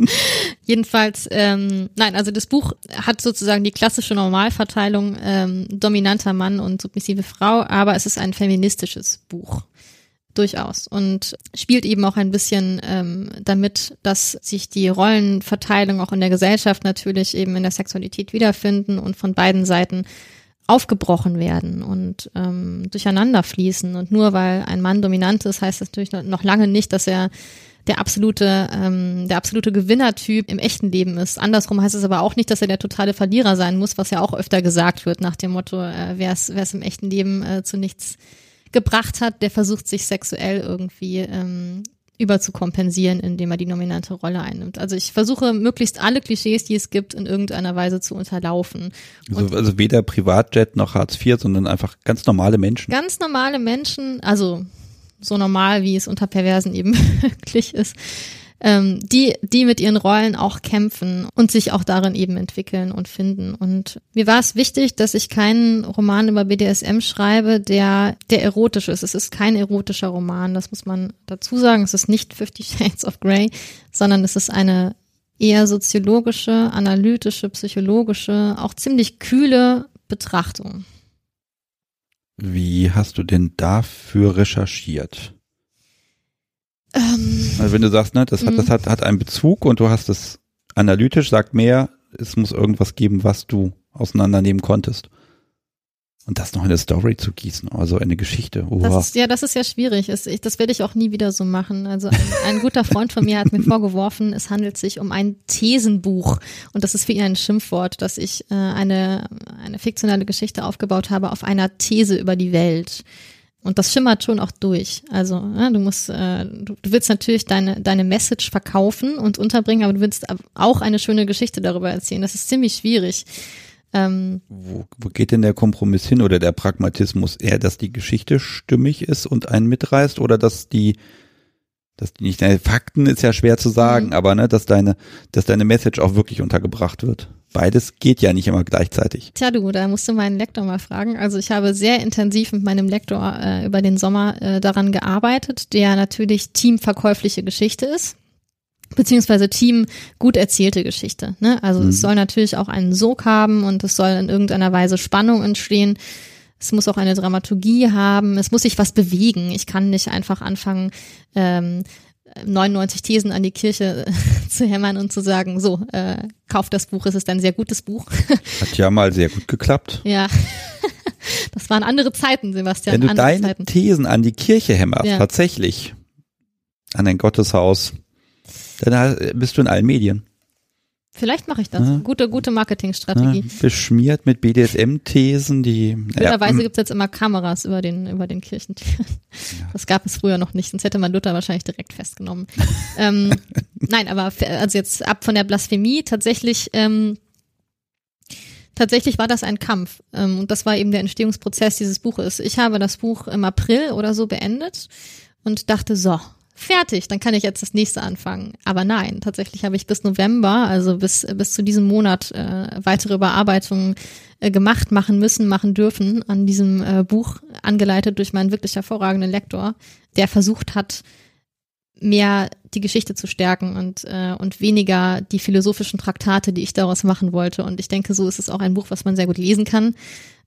Jedenfalls, ähm, nein, also das Buch hat sozusagen die klassische Normalverteilung ähm, dominanter Mann und submissive Frau, aber es ist ein feministisches Buch. Durchaus. Und spielt eben auch ein bisschen ähm, damit, dass sich die Rollenverteilung auch in der Gesellschaft natürlich eben in der Sexualität wiederfinden und von beiden Seiten aufgebrochen werden und ähm, durcheinander fließen. Und nur weil ein Mann dominant ist, heißt das natürlich noch lange nicht, dass er der absolute, ähm, der absolute Gewinnertyp im echten Leben ist. Andersrum heißt es aber auch nicht, dass er der totale Verlierer sein muss, was ja auch öfter gesagt wird nach dem Motto, äh, wer es im echten Leben äh, zu nichts gebracht hat, der versucht sich sexuell irgendwie ähm, überzukompensieren, indem er die dominante Rolle einnimmt. Also ich versuche möglichst alle Klischees, die es gibt, in irgendeiner Weise zu unterlaufen. Also, also weder Privatjet noch Hartz IV, sondern einfach ganz normale Menschen. Ganz normale Menschen, also so normal, wie es unter Perversen eben möglich ist, ähm, die, die mit ihren Rollen auch kämpfen und sich auch darin eben entwickeln und finden. Und mir war es wichtig, dass ich keinen Roman über BDSM schreibe, der, der erotisch ist. Es ist kein erotischer Roman, das muss man dazu sagen. Es ist nicht Fifty Shades of Grey, sondern es ist eine eher soziologische, analytische, psychologische, auch ziemlich kühle Betrachtung. Wie hast du denn dafür recherchiert? Ähm, also wenn du sagst, ne, das hat, das mhm. hat, hat einen Bezug und du hast es analytisch, sagt mehr, es muss irgendwas geben, was du auseinandernehmen konntest. Und das noch in eine Story zu gießen, also eine Geschichte. Das ist, ja, das ist ja schwierig. Das, ich, das werde ich auch nie wieder so machen. Also ein, ein guter Freund von mir hat mir vorgeworfen, es handelt sich um ein Thesenbuch. Und das ist für ihn ein Schimpfwort, dass ich äh, eine, eine fiktionale Geschichte aufgebaut habe auf einer These über die Welt. Und das schimmert schon auch durch. Also ja, du musst, äh, du, du willst natürlich deine deine Message verkaufen und unterbringen, aber du willst auch eine schöne Geschichte darüber erzählen. Das ist ziemlich schwierig. Ähm, wo, wo geht denn der Kompromiss hin oder der Pragmatismus? Eher, dass die Geschichte stimmig ist und einen mitreißt oder dass die dass die nicht deine Fakten ist ja schwer zu sagen, mhm. aber ne, dass deine, dass deine Message auch wirklich untergebracht wird. Beides geht ja nicht immer gleichzeitig. Tja, du, da musst du meinen Lektor mal fragen. Also ich habe sehr intensiv mit meinem Lektor äh, über den Sommer äh, daran gearbeitet, der natürlich teamverkäufliche Geschichte ist beziehungsweise Team gut erzählte Geschichte. Ne? Also mhm. es soll natürlich auch einen Sog haben und es soll in irgendeiner Weise Spannung entstehen. Es muss auch eine Dramaturgie haben. Es muss sich was bewegen. Ich kann nicht einfach anfangen, ähm, 99 Thesen an die Kirche zu hämmern und zu sagen, so, äh, kauf das Buch, es ist ein sehr gutes Buch. Hat ja mal sehr gut geklappt. Ja. Das waren andere Zeiten, Sebastian. Wenn du deine Zeiten. Thesen an die Kirche hämmerst, ja. tatsächlich, an ein Gotteshaus, dann bist du in allen Medien. Vielleicht mache ich das. Ja. Gute, gute Marketingstrategie. Ja, beschmiert mit BDSM-Thesen, die. Blöderweise ja. gibt es jetzt immer Kameras über den, über den Kirchentüren. Ja. Das gab es früher noch nicht, sonst hätte man Luther wahrscheinlich direkt festgenommen. ähm, nein, aber also jetzt ab von der Blasphemie tatsächlich, ähm, tatsächlich war das ein Kampf. Ähm, und das war eben der Entstehungsprozess dieses Buches. Ich habe das Buch im April oder so beendet und dachte, so, fertig, dann kann ich jetzt das nächste anfangen. Aber nein, tatsächlich habe ich bis November, also bis, bis zu diesem Monat, äh, weitere Überarbeitungen äh, gemacht, machen müssen, machen dürfen an diesem äh, Buch, angeleitet durch meinen wirklich hervorragenden Lektor, der versucht hat, mehr die Geschichte zu stärken und, äh, und weniger die philosophischen Traktate, die ich daraus machen wollte. Und ich denke, so ist es auch ein Buch, was man sehr gut lesen kann.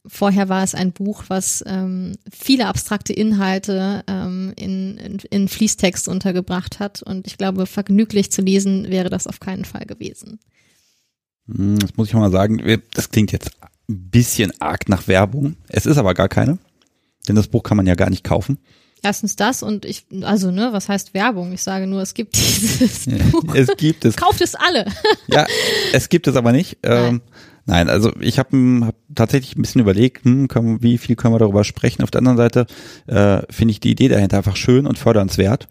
Vorher war es ein Buch, was ähm, viele abstrakte Inhalte ähm, in, in, in Fließtext untergebracht hat. Und ich glaube, vergnüglich zu lesen wäre das auf keinen Fall gewesen. Hm, das muss ich mal sagen. Das klingt jetzt ein bisschen arg nach Werbung. Es ist aber gar keine. Denn das Buch kann man ja gar nicht kaufen. Erstens das und ich, also ne, was heißt Werbung? Ich sage nur, es gibt dieses Buch. Es gibt es. Kauft es alle. ja, es gibt es aber nicht. Ähm, Nein, also ich habe hab tatsächlich ein bisschen überlegt, hm, können, wie viel können wir darüber sprechen. Auf der anderen Seite äh, finde ich die Idee dahinter einfach schön und fördernswert.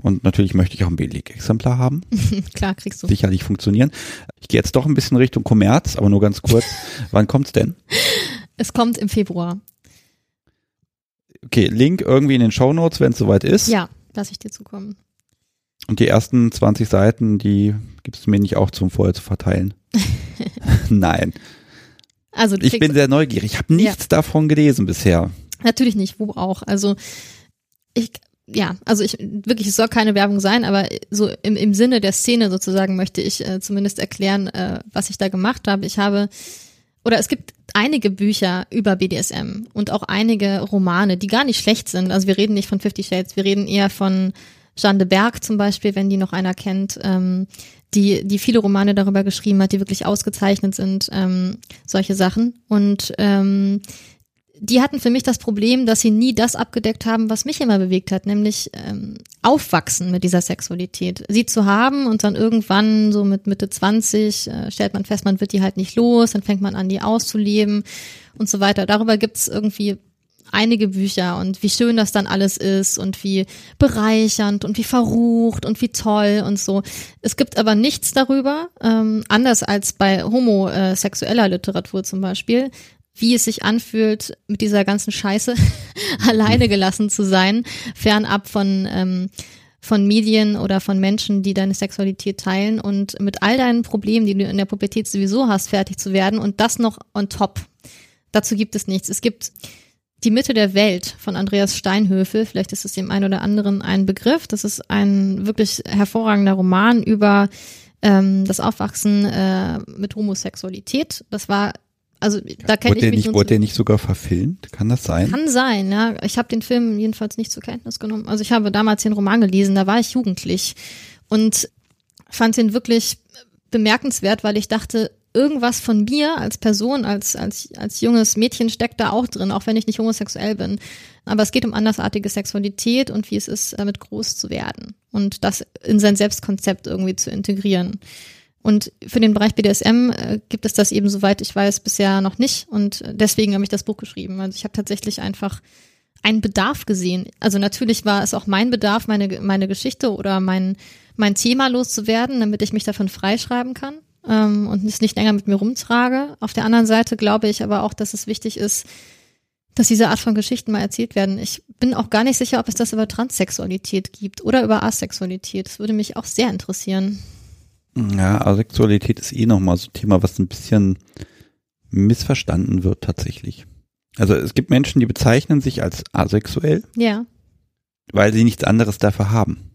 Und natürlich möchte ich auch ein Beleg-Exemplar haben. Klar, kriegst du. Sicherlich funktionieren. Ich gehe jetzt doch ein bisschen Richtung Kommerz, aber nur ganz kurz. Wann kommt's denn? Es kommt im Februar. Okay, Link irgendwie in den Show Notes, wenn es soweit ist. Ja, lass ich dir zukommen. Und die ersten 20 Seiten, die gibst du mir nicht auch zum vorher zu verteilen. Nein. Also ich bin sehr neugierig. Ich habe nichts ja. davon gelesen bisher. Natürlich nicht, wo auch. Also ich ja, also ich wirklich, es soll keine Werbung sein, aber so im, im Sinne der Szene sozusagen möchte ich äh, zumindest erklären, äh, was ich da gemacht habe. Ich habe oder es gibt einige Bücher über BDSM und auch einige Romane, die gar nicht schlecht sind. Also wir reden nicht von Fifty Shades, wir reden eher von Jeanne de Berg zum Beispiel, wenn die noch einer kennt, ähm, die, die viele Romane darüber geschrieben hat, die wirklich ausgezeichnet sind, ähm, solche Sachen. Und ähm, die hatten für mich das Problem, dass sie nie das abgedeckt haben, was mich immer bewegt hat, nämlich ähm, aufwachsen mit dieser Sexualität. Sie zu haben und dann irgendwann so mit Mitte 20 äh, stellt man fest, man wird die halt nicht los, dann fängt man an, die auszuleben und so weiter. Darüber gibt's irgendwie einige Bücher und wie schön das dann alles ist und wie bereichernd und wie verrucht und wie toll und so. Es gibt aber nichts darüber, ähm, anders als bei homosexueller Literatur zum Beispiel, wie es sich anfühlt, mit dieser ganzen Scheiße alleine gelassen zu sein, fernab von ähm, von Medien oder von Menschen, die deine Sexualität teilen und mit all deinen Problemen, die du in der Pubertät sowieso hast, fertig zu werden und das noch on top. Dazu gibt es nichts. Es gibt die Mitte der Welt von Andreas Steinhöfel, vielleicht ist es dem einen oder anderen ein Begriff. Das ist ein wirklich hervorragender Roman über ähm, das Aufwachsen äh, mit Homosexualität. Das war also da kenne ich mich nicht. Wurde der nicht sogar verfilmt? Kann das sein? Kann sein, ja. Ich habe den Film jedenfalls nicht zur Kenntnis genommen. Also ich habe damals den Roman gelesen, da war ich jugendlich und fand den wirklich bemerkenswert, weil ich dachte, irgendwas von mir als Person, als, als, als junges Mädchen steckt da auch drin, auch wenn ich nicht homosexuell bin. Aber es geht um andersartige Sexualität und wie es ist, damit groß zu werden und das in sein Selbstkonzept irgendwie zu integrieren. Und für den Bereich BDSM äh, gibt es das eben, soweit ich weiß, bisher noch nicht. Und deswegen habe ich das Buch geschrieben. Also ich habe tatsächlich einfach einen Bedarf gesehen. Also natürlich war es auch mein Bedarf, meine, meine Geschichte oder mein, mein Thema loszuwerden, damit ich mich davon freischreiben kann ähm, und es nicht länger mit mir rumtrage. Auf der anderen Seite glaube ich aber auch, dass es wichtig ist, dass diese Art von Geschichten mal erzählt werden. Ich bin auch gar nicht sicher, ob es das über Transsexualität gibt oder über Asexualität. Das würde mich auch sehr interessieren. Ja, Asexualität ist eh nochmal so ein Thema, was ein bisschen missverstanden wird tatsächlich. Also es gibt Menschen, die bezeichnen sich als asexuell. Ja. Weil sie nichts anderes dafür haben.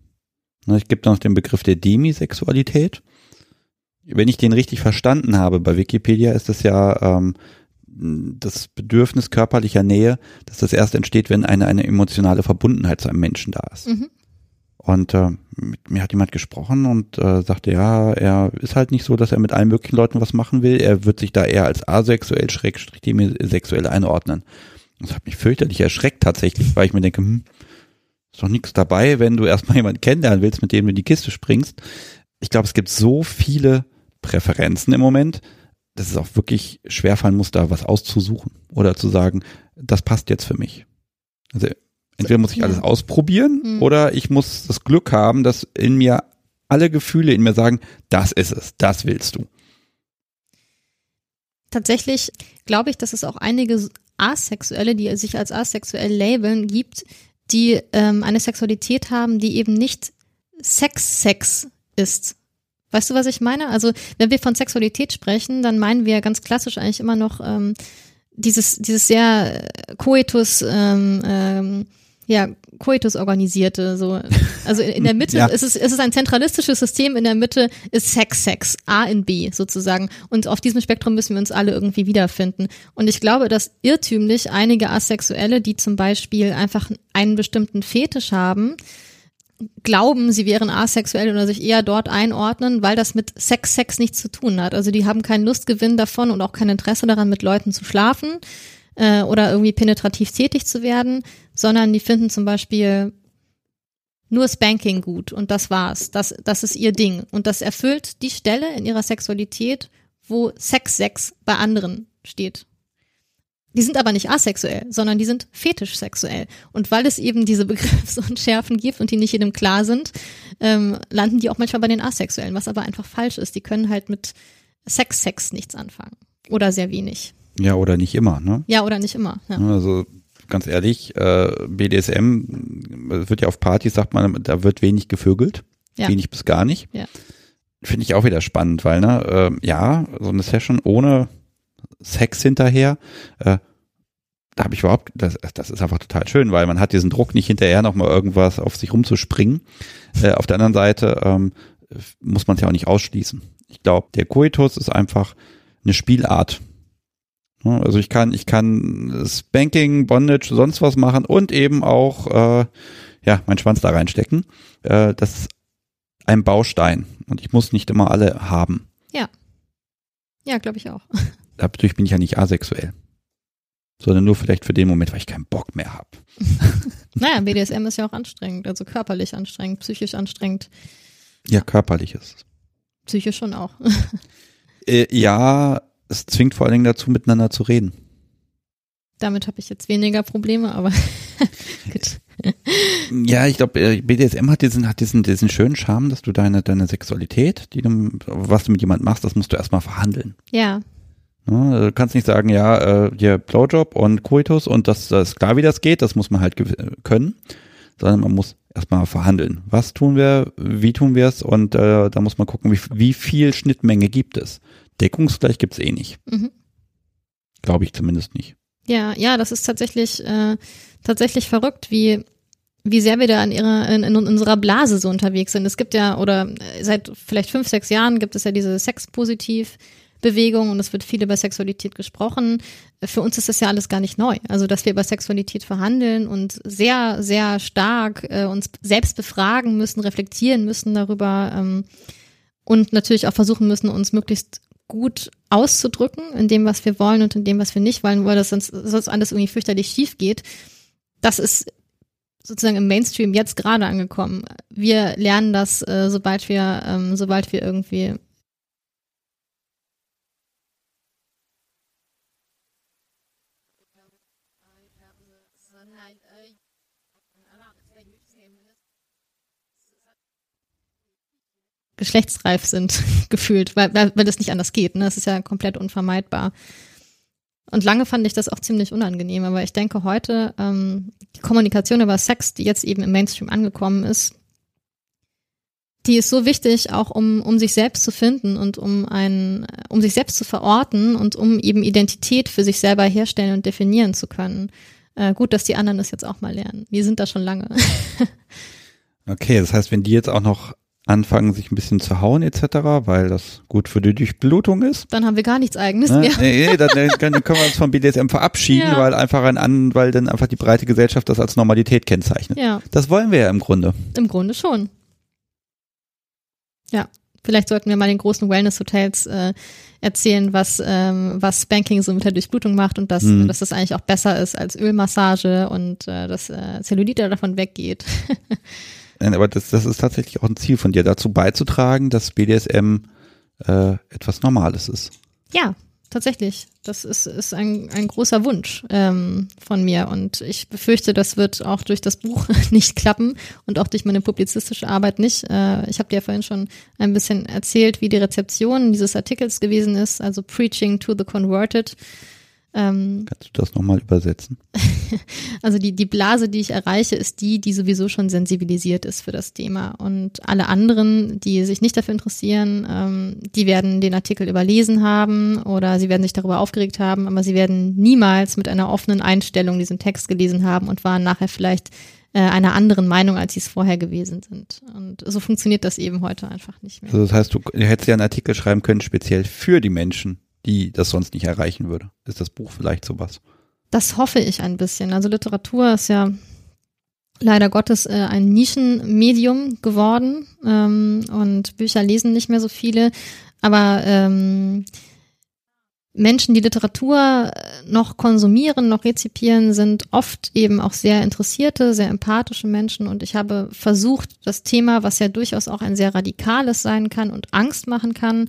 Es gibt noch den Begriff der Demisexualität. Wenn ich den richtig verstanden habe, bei Wikipedia ist das ja ähm, das Bedürfnis körperlicher Nähe, dass das erst entsteht, wenn eine, eine emotionale Verbundenheit zu einem Menschen da ist. Mhm. Und äh, mit mir hat jemand gesprochen und äh, sagte, ja, er ist halt nicht so, dass er mit allen möglichen Leuten was machen will. Er wird sich da eher als asexuell, schrägstrich demisexuell einordnen. Das hat mich fürchterlich erschreckt tatsächlich, weil ich mir denke, hm, ist doch nichts dabei, wenn du erstmal jemanden kennenlernen willst, mit dem du in die Kiste springst. Ich glaube, es gibt so viele Präferenzen im Moment, dass es auch wirklich schwerfallen muss, da was auszusuchen oder zu sagen, das passt jetzt für mich. Also Entweder muss ich alles ausprobieren mhm. oder ich muss das Glück haben, dass in mir alle Gefühle in mir sagen, das ist es, das willst du. Tatsächlich glaube ich, dass es auch einige Asexuelle, die sich als asexuell labeln, gibt, die ähm, eine Sexualität haben, die eben nicht Sex-Sex ist. Weißt du, was ich meine? Also, wenn wir von Sexualität sprechen, dann meinen wir ganz klassisch eigentlich immer noch ähm, dieses, dieses sehr Coitus ähm, ähm, ja, Coitus organisierte, so. Also in der Mitte, ja. es, ist, es ist ein zentralistisches System, in der Mitte ist Sex, Sex, A in B sozusagen. Und auf diesem Spektrum müssen wir uns alle irgendwie wiederfinden. Und ich glaube, dass irrtümlich einige Asexuelle, die zum Beispiel einfach einen bestimmten Fetisch haben, glauben, sie wären asexuell oder sich eher dort einordnen, weil das mit Sex, Sex nichts zu tun hat. Also die haben keinen Lustgewinn davon und auch kein Interesse daran, mit Leuten zu schlafen äh, oder irgendwie penetrativ tätig zu werden, sondern die finden zum Beispiel nur Spanking gut und das war's. Das, das ist ihr Ding. Und das erfüllt die Stelle in ihrer Sexualität, wo Sex Sex bei anderen steht. Die sind aber nicht asexuell, sondern die sind fetischsexuell. Und weil es eben diese Begriffsunschärfen gibt und die nicht jedem klar sind, ähm, landen die auch manchmal bei den Asexuellen, was aber einfach falsch ist. Die können halt mit Sex Sex nichts anfangen. Oder sehr wenig. Ja, oder nicht immer, ne? Ja, oder nicht immer. Ja. Also ganz ehrlich, äh, BDSM wird ja auf Partys, sagt man, da wird wenig gevögelt. Ja. Wenig bis gar nicht. Ja. Finde ich auch wieder spannend, weil, ne, äh, ja, so eine Session ohne Sex hinterher, äh, da habe ich überhaupt, das, das ist einfach total schön, weil man hat diesen Druck nicht hinterher nochmal irgendwas auf sich rumzuspringen. Äh, auf der anderen Seite ähm, muss man es ja auch nicht ausschließen. Ich glaube, der Coitus ist einfach eine Spielart. Also ich kann, ich kann Spanking, Bondage, sonst was machen und eben auch äh, ja, meinen Schwanz da reinstecken. Äh, das ist ein Baustein und ich muss nicht immer alle haben. Ja. Ja, glaube ich auch. Dadurch bin ich ja nicht asexuell. sondern nur vielleicht für den Moment, weil ich keinen Bock mehr habe. naja, BDSM ist ja auch anstrengend, also körperlich anstrengend, psychisch anstrengend. Ja, körperlich ist es. Psychisch schon auch. äh, ja, es zwingt vor allen Dingen dazu, miteinander zu reden. Damit habe ich jetzt weniger Probleme, aber gut. Ja, ich glaube, äh, BDSM hat diesen, hat diesen, diesen schönen Charme, dass du deine, deine Sexualität, die du, was du mit jemandem machst, das musst du erstmal verhandeln. Ja. Ne, du kannst nicht sagen, ja, äh, hier Blowjob und Coitus und das, das ist klar, wie das geht, das muss man halt können, sondern man muss erstmal verhandeln. Was tun wir, wie tun wir es und äh, da muss man gucken, wie, wie viel Schnittmenge gibt es. Deckungsgleich gibt es eh nicht. Mhm. Glaube ich zumindest nicht. Ja, ja, das ist tatsächlich, äh, tatsächlich verrückt, wie, wie sehr wir da in, ihrer, in, in unserer Blase so unterwegs sind. Es gibt ja, oder seit vielleicht fünf, sechs Jahren gibt es ja diese Sexpositiv- Bewegung und es wird viel über Sexualität gesprochen. Für uns ist das ja alles gar nicht neu. Also, dass wir über Sexualität verhandeln und sehr, sehr stark äh, uns selbst befragen müssen, reflektieren müssen darüber ähm, und natürlich auch versuchen müssen, uns möglichst gut auszudrücken in dem, was wir wollen und in dem, was wir nicht wollen, weil das sonst, sonst alles irgendwie fürchterlich schief geht. Das ist sozusagen im Mainstream jetzt gerade angekommen. Wir lernen das, äh, sobald wir, ähm, sobald wir irgendwie geschlechtsreif sind, gefühlt, weil, weil, weil das nicht anders geht. Ne? Das ist ja komplett unvermeidbar. Und lange fand ich das auch ziemlich unangenehm, aber ich denke heute, ähm, die Kommunikation über Sex, die jetzt eben im Mainstream angekommen ist, die ist so wichtig, auch um, um sich selbst zu finden und um ein, um sich selbst zu verorten und um eben Identität für sich selber herstellen und definieren zu können. Äh, gut, dass die anderen das jetzt auch mal lernen. Wir sind da schon lange. okay, das heißt, wenn die jetzt auch noch anfangen, sich ein bisschen zu hauen etc., weil das gut für die Durchblutung ist. Dann haben wir gar nichts Eigenes ne? mehr. Nee, nee dann, dann, können wir uns vom BDSM verabschieden, ja. weil einfach ein an, weil dann einfach die breite Gesellschaft das als Normalität kennzeichnet. Ja. Das wollen wir ja im Grunde. Im Grunde schon. Ja, vielleicht sollten wir mal den großen Wellness-Hotels äh, erzählen, was, ähm, was Spanking so mit der Durchblutung macht und dass, hm. dass das eigentlich auch besser ist als Ölmassage und äh, dass äh, Zellulite davon weggeht. Nein, aber das, das ist tatsächlich auch ein Ziel von dir, dazu beizutragen, dass BDSM äh, etwas Normales ist. Ja, tatsächlich. Das ist, ist ein, ein großer Wunsch ähm, von mir und ich befürchte, das wird auch durch das Buch nicht klappen und auch durch meine publizistische Arbeit nicht. Äh, ich habe dir ja vorhin schon ein bisschen erzählt, wie die Rezeption dieses Artikels gewesen ist, also Preaching to the Converted. Ähm, Kannst du das nochmal übersetzen? also die, die Blase, die ich erreiche, ist die, die sowieso schon sensibilisiert ist für das Thema. Und alle anderen, die sich nicht dafür interessieren, ähm, die werden den Artikel überlesen haben oder sie werden sich darüber aufgeregt haben, aber sie werden niemals mit einer offenen Einstellung diesen Text gelesen haben und waren nachher vielleicht äh, einer anderen Meinung, als sie es vorher gewesen sind. Und so funktioniert das eben heute einfach nicht mehr. Also das heißt, du hättest ja einen Artikel schreiben können, speziell für die Menschen, die das sonst nicht erreichen würde. Ist das Buch vielleicht sowas? Das hoffe ich ein bisschen. Also Literatur ist ja leider Gottes äh, ein Nischenmedium geworden ähm, und Bücher lesen nicht mehr so viele. Aber ähm, Menschen, die Literatur noch konsumieren, noch rezipieren, sind oft eben auch sehr interessierte, sehr empathische Menschen. Und ich habe versucht, das Thema, was ja durchaus auch ein sehr radikales sein kann und Angst machen kann,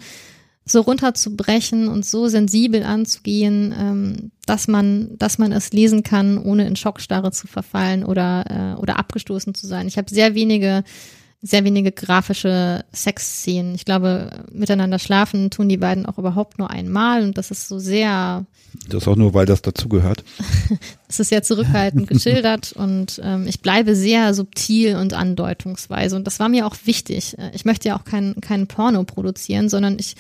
so runterzubrechen und so sensibel anzugehen, ähm, dass man, dass man es lesen kann, ohne in Schockstarre zu verfallen oder äh, oder abgestoßen zu sein. Ich habe sehr wenige, sehr wenige grafische Sexszenen. Ich glaube, miteinander schlafen tun die beiden auch überhaupt nur einmal und das ist so sehr. Das ist auch nur, weil das dazugehört. es ist sehr zurückhaltend geschildert und ähm, ich bleibe sehr subtil und andeutungsweise und das war mir auch wichtig. Ich möchte ja auch kein, kein Porno produzieren, sondern ich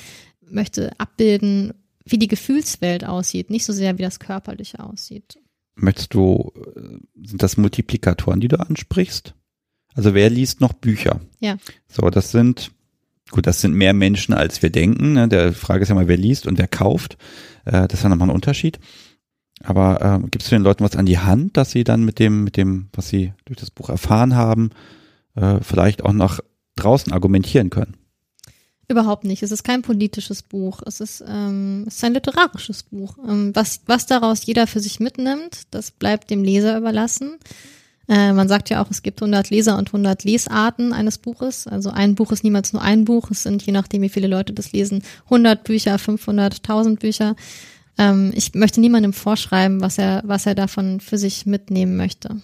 möchte abbilden, wie die Gefühlswelt aussieht, nicht so sehr, wie das körperliche aussieht. Möchtest du, äh, sind das Multiplikatoren, die du ansprichst? Also wer liest noch Bücher? Ja. So, das sind, gut, das sind mehr Menschen, als wir denken. Ne? Der Frage ist ja mal, wer liest und wer kauft. Äh, das ist ja nochmal ein Unterschied. Aber äh, gibst du den Leuten was an die Hand, dass sie dann mit dem, mit dem, was sie durch das Buch erfahren haben, äh, vielleicht auch nach draußen argumentieren können? Überhaupt nicht. Es ist kein politisches Buch. Es ist, ähm, es ist ein literarisches Buch. Ähm, was, was daraus jeder für sich mitnimmt, das bleibt dem Leser überlassen. Äh, man sagt ja auch, es gibt 100 Leser und 100 Lesarten eines Buches. Also ein Buch ist niemals nur ein Buch. Es sind, je nachdem, wie viele Leute das lesen, 100 Bücher, 500, 1000 Bücher. Ähm, ich möchte niemandem vorschreiben, was er, was er davon für sich mitnehmen möchte.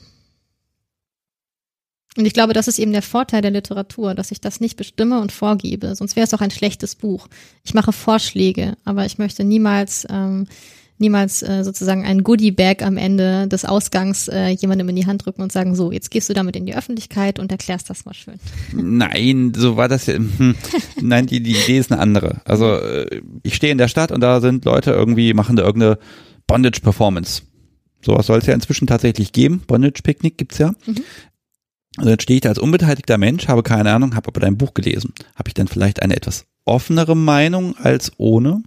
Und ich glaube, das ist eben der Vorteil der Literatur, dass ich das nicht bestimme und vorgebe. Sonst wäre es auch ein schlechtes Buch. Ich mache Vorschläge, aber ich möchte niemals, ähm, niemals äh, sozusagen ein Goodie-Bag am Ende des Ausgangs äh, jemandem in die Hand drücken und sagen, so, jetzt gehst du damit in die Öffentlichkeit und erklärst das mal schön. Nein, so war das ja. Hm, nein, die, die Idee ist eine andere. Also äh, ich stehe in der Stadt und da sind Leute irgendwie, machen da irgendeine Bondage-Performance. Sowas soll es ja inzwischen tatsächlich geben. Bondage-Picknick gibt's ja. Mhm. Also dann stehe ich da als unbeteiligter Mensch, habe keine Ahnung, habe aber dein Buch gelesen. Habe ich dann vielleicht eine etwas offenere Meinung als ohne?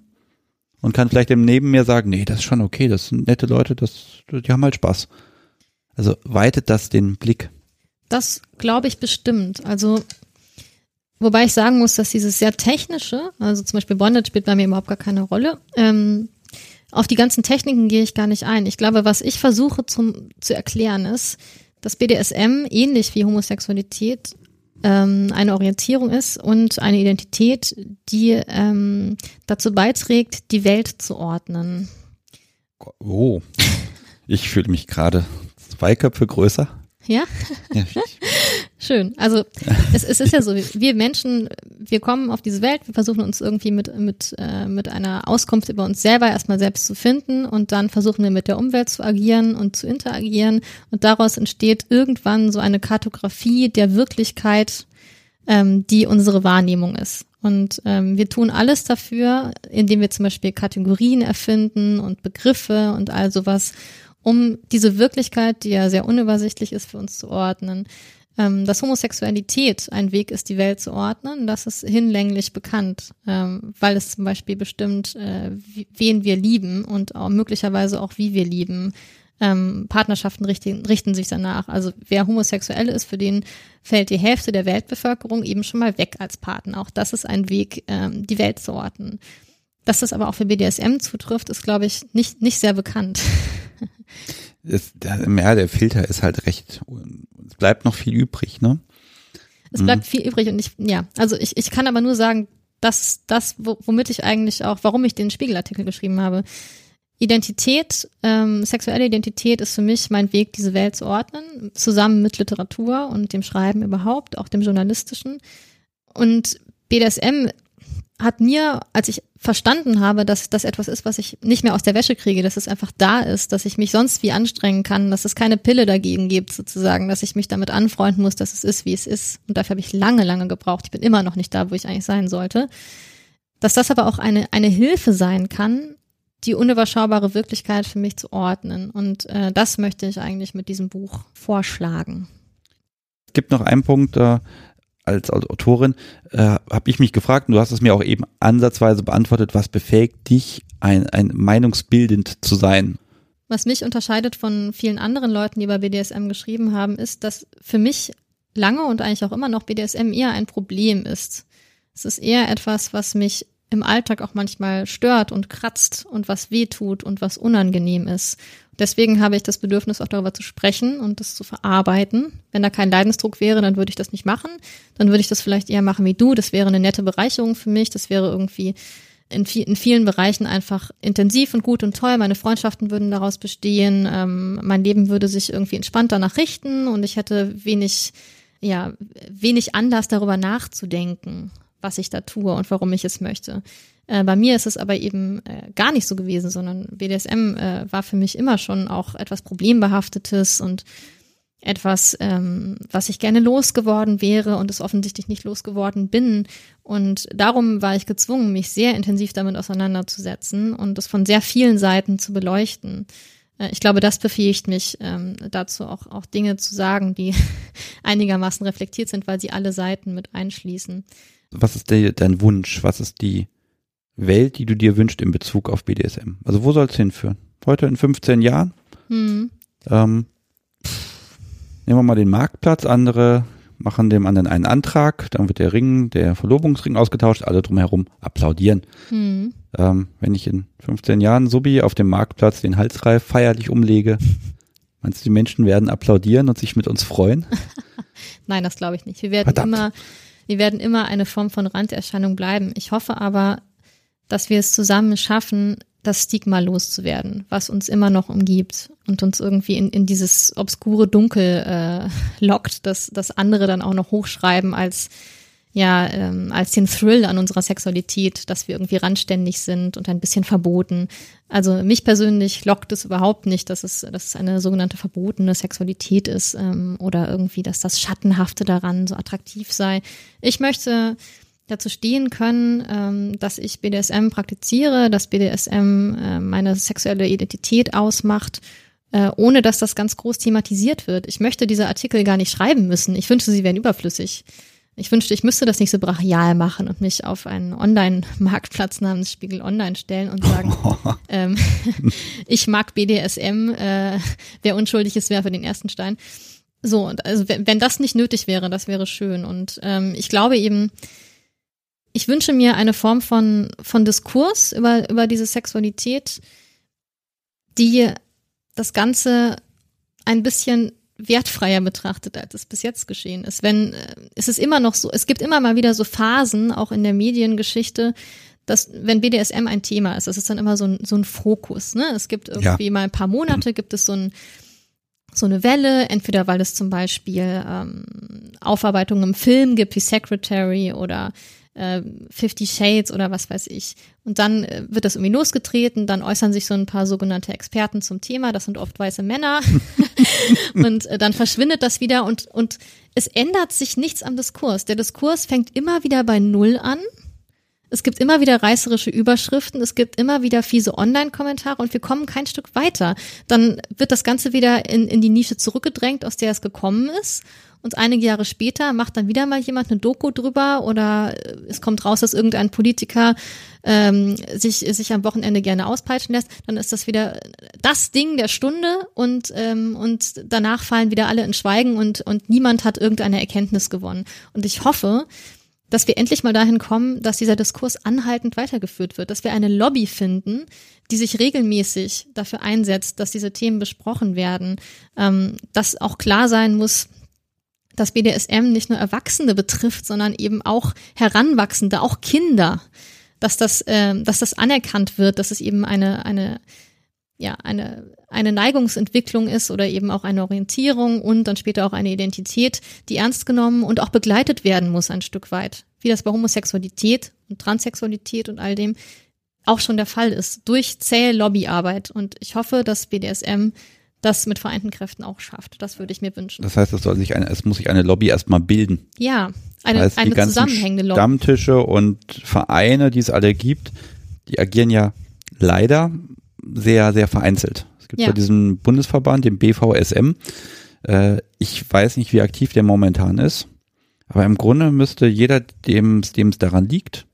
Und kann vielleicht dem neben mir sagen, nee, das ist schon okay, das sind nette Leute, das, die haben halt Spaß. Also weitet das den Blick? Das glaube ich bestimmt. Also Wobei ich sagen muss, dass dieses sehr technische, also zum Beispiel Bondage spielt bei mir überhaupt gar keine Rolle. Ähm, auf die ganzen Techniken gehe ich gar nicht ein. Ich glaube, was ich versuche zum, zu erklären ist, dass BDSM ähnlich wie Homosexualität ähm, eine Orientierung ist und eine Identität, die ähm, dazu beiträgt, die Welt zu ordnen. Oh, ich fühle mich gerade zwei Köpfe größer. Ja? ja Schön. Also es, es ist ja so, wir Menschen, wir kommen auf diese Welt, wir versuchen uns irgendwie mit, mit, äh, mit einer Auskunft über uns selber erstmal selbst zu finden und dann versuchen wir mit der Umwelt zu agieren und zu interagieren und daraus entsteht irgendwann so eine Kartografie der Wirklichkeit, ähm, die unsere Wahrnehmung ist. Und ähm, wir tun alles dafür, indem wir zum Beispiel Kategorien erfinden und Begriffe und all sowas, um diese Wirklichkeit, die ja sehr unübersichtlich ist, für uns zu ordnen. Ähm, dass Homosexualität ein Weg ist, die Welt zu ordnen, das ist hinlänglich bekannt, ähm, weil es zum Beispiel bestimmt, äh, wen wir lieben und auch möglicherweise auch wie wir lieben. Ähm, Partnerschaften richten, richten sich danach. Also wer homosexuell ist, für den fällt die Hälfte der Weltbevölkerung eben schon mal weg als Partner. Auch das ist ein Weg, ähm, die Welt zu ordnen. Dass das aber auch für BDSM zutrifft, ist, glaube ich, nicht, nicht sehr bekannt. Das, der, ja, der Filter ist halt recht, es bleibt noch viel übrig, ne? Es bleibt mhm. viel übrig und ich, ja, also ich, ich kann aber nur sagen, dass das, womit ich eigentlich auch, warum ich den Spiegelartikel geschrieben habe. Identität, ähm, sexuelle Identität ist für mich mein Weg, diese Welt zu ordnen, zusammen mit Literatur und dem Schreiben überhaupt, auch dem journalistischen. Und BDSM hat mir, als ich verstanden habe, dass das etwas ist, was ich nicht mehr aus der Wäsche kriege, dass es einfach da ist, dass ich mich sonst wie anstrengen kann, dass es keine Pille dagegen gibt, sozusagen, dass ich mich damit anfreunden muss, dass es ist, wie es ist. Und dafür habe ich lange, lange gebraucht. Ich bin immer noch nicht da, wo ich eigentlich sein sollte. Dass das aber auch eine, eine Hilfe sein kann, die unüberschaubare Wirklichkeit für mich zu ordnen. Und äh, das möchte ich eigentlich mit diesem Buch vorschlagen. Es gibt noch einen Punkt, äh, als, als Autorin äh, habe ich mich gefragt, und du hast es mir auch eben ansatzweise beantwortet, was befähigt dich, ein, ein meinungsbildend zu sein? Was mich unterscheidet von vielen anderen Leuten, die über BDSM geschrieben haben, ist, dass für mich lange und eigentlich auch immer noch BDSM eher ein Problem ist. Es ist eher etwas, was mich im Alltag auch manchmal stört und kratzt und was weh tut und was unangenehm ist. Deswegen habe ich das Bedürfnis, auch darüber zu sprechen und das zu verarbeiten. Wenn da kein Leidensdruck wäre, dann würde ich das nicht machen. Dann würde ich das vielleicht eher machen wie du. Das wäre eine nette Bereicherung für mich. Das wäre irgendwie in, viel, in vielen Bereichen einfach intensiv und gut und toll. Meine Freundschaften würden daraus bestehen. Ähm, mein Leben würde sich irgendwie entspannt danach richten und ich hätte wenig, ja, wenig Anlass darüber nachzudenken, was ich da tue und warum ich es möchte. Äh, bei mir ist es aber eben äh, gar nicht so gewesen, sondern BDSM äh, war für mich immer schon auch etwas Problembehaftetes und etwas, ähm, was ich gerne losgeworden wäre und es offensichtlich nicht losgeworden bin. Und darum war ich gezwungen, mich sehr intensiv damit auseinanderzusetzen und es von sehr vielen Seiten zu beleuchten. Äh, ich glaube, das befähigt mich ähm, dazu, auch, auch Dinge zu sagen, die einigermaßen reflektiert sind, weil sie alle Seiten mit einschließen. Was ist der, dein Wunsch? Was ist die Welt, die du dir wünschst in Bezug auf BDSM? Also wo soll es hinführen? Heute in 15 Jahren? Hm. Ähm, nehmen wir mal den Marktplatz, andere machen dem anderen einen Antrag, dann wird der Ring, der Verlobungsring ausgetauscht, alle drumherum applaudieren. Hm. Ähm, wenn ich in 15 Jahren Subi auf dem Marktplatz den Halsreif feierlich umlege, meinst du, die Menschen werden applaudieren und sich mit uns freuen? Nein, das glaube ich nicht. Wir werden Verdammt. immer, wir werden immer eine Form von Randerscheinung bleiben. Ich hoffe aber, dass wir es zusammen schaffen, das Stigma loszuwerden, was uns immer noch umgibt und uns irgendwie in, in dieses obskure Dunkel äh, lockt, dass, dass andere dann auch noch hochschreiben als ja, ähm, als den Thrill an unserer Sexualität, dass wir irgendwie randständig sind und ein bisschen verboten. Also mich persönlich lockt es überhaupt nicht, dass es, dass es eine sogenannte verbotene Sexualität ist ähm, oder irgendwie, dass das Schattenhafte daran so attraktiv sei. Ich möchte dazu stehen können, ähm, dass ich BDSM praktiziere, dass BDSM äh, meine sexuelle Identität ausmacht, äh, ohne dass das ganz groß thematisiert wird. Ich möchte diese Artikel gar nicht schreiben müssen. Ich wünschte, sie wären überflüssig. Ich wünschte, ich müsste das nicht so brachial machen und mich auf einen Online-Marktplatz namens Spiegel Online stellen und sagen, ähm, ich mag BDSM, äh, wer unschuldig ist, werfe den ersten Stein. So, und also wenn, wenn das nicht nötig wäre, das wäre schön. Und ähm, ich glaube eben, ich wünsche mir eine Form von, von Diskurs über, über diese Sexualität, die das Ganze ein bisschen wertfreier betrachtet, als es bis jetzt geschehen ist. Wenn äh, es ist immer noch so, es gibt immer mal wieder so Phasen, auch in der Mediengeschichte, dass wenn BDSM ein Thema ist, das ist dann immer so ein, so ein Fokus. Ne? Es gibt irgendwie Ja. mal ein paar Monate, gibt es so ein so eine Welle, entweder weil es zum Beispiel ähm, Aufarbeitungen im Film gibt, wie Secretary oder äh, Fifty Shades oder was weiß ich. Und dann äh, wird das irgendwie losgetreten, dann äußern sich so ein paar sogenannte Experten zum Thema, das sind oft weiße Männer. und äh, dann verschwindet das wieder und, und es ändert sich nichts am Diskurs. Der Diskurs fängt immer wieder bei Null an. Es gibt immer wieder reißerische Überschriften, es gibt immer wieder fiese Online-Kommentare und wir kommen kein Stück weiter. Dann wird das Ganze wieder in, in die Nische zurückgedrängt, aus der es gekommen ist. Und einige Jahre später macht dann wieder mal jemand eine Doku drüber oder äh, es kommt raus, dass irgendein Politiker ähm, sich, sich am Wochenende gerne auspeitschen lässt. Dann ist das wieder das Ding der Stunde und, ähm, und danach fallen wieder alle in Schweigen und, und niemand hat irgendeine Erkenntnis gewonnen. Und ich hoffe, dass wir endlich mal dahin kommen, dass dieser Diskurs anhaltend weitergeführt wird, dass wir eine Lobby finden, die sich regelmäßig dafür einsetzt, dass diese Themen besprochen werden, ähm, dass auch klar sein muss, dass BDSM nicht nur Erwachsene betrifft, sondern eben auch Heranwachsende, auch Kinder, dass das, ähm, dass das anerkannt wird, dass es eben eine eine ja eine eine Neigungsentwicklung ist oder eben auch eine Orientierung und dann später auch eine Identität, die ernst genommen und auch begleitet werden muss ein Stück weit, wie das bei Homosexualität und Transsexualität und all dem auch schon der Fall ist durch zähe Lobbyarbeit und ich hoffe, dass BDSM das mit vereinten Kräften auch schafft. Das würde ich mir wünschen. Das heißt, es soll sich eine, es muss sich eine Lobby erstmal bilden. Ja, eine, heißt, eine die ganzen zusammenhängende Lobby. Stammtische und Vereine, die es alle gibt, die agieren ja leider sehr, sehr vereinzelt. Es gibt Ja. ja diesen Bundesverband, den BVSM. Äh, ich weiß nicht, wie aktiv der momentan ist. Aber im Grunde müsste jeder, dem es daran liegt,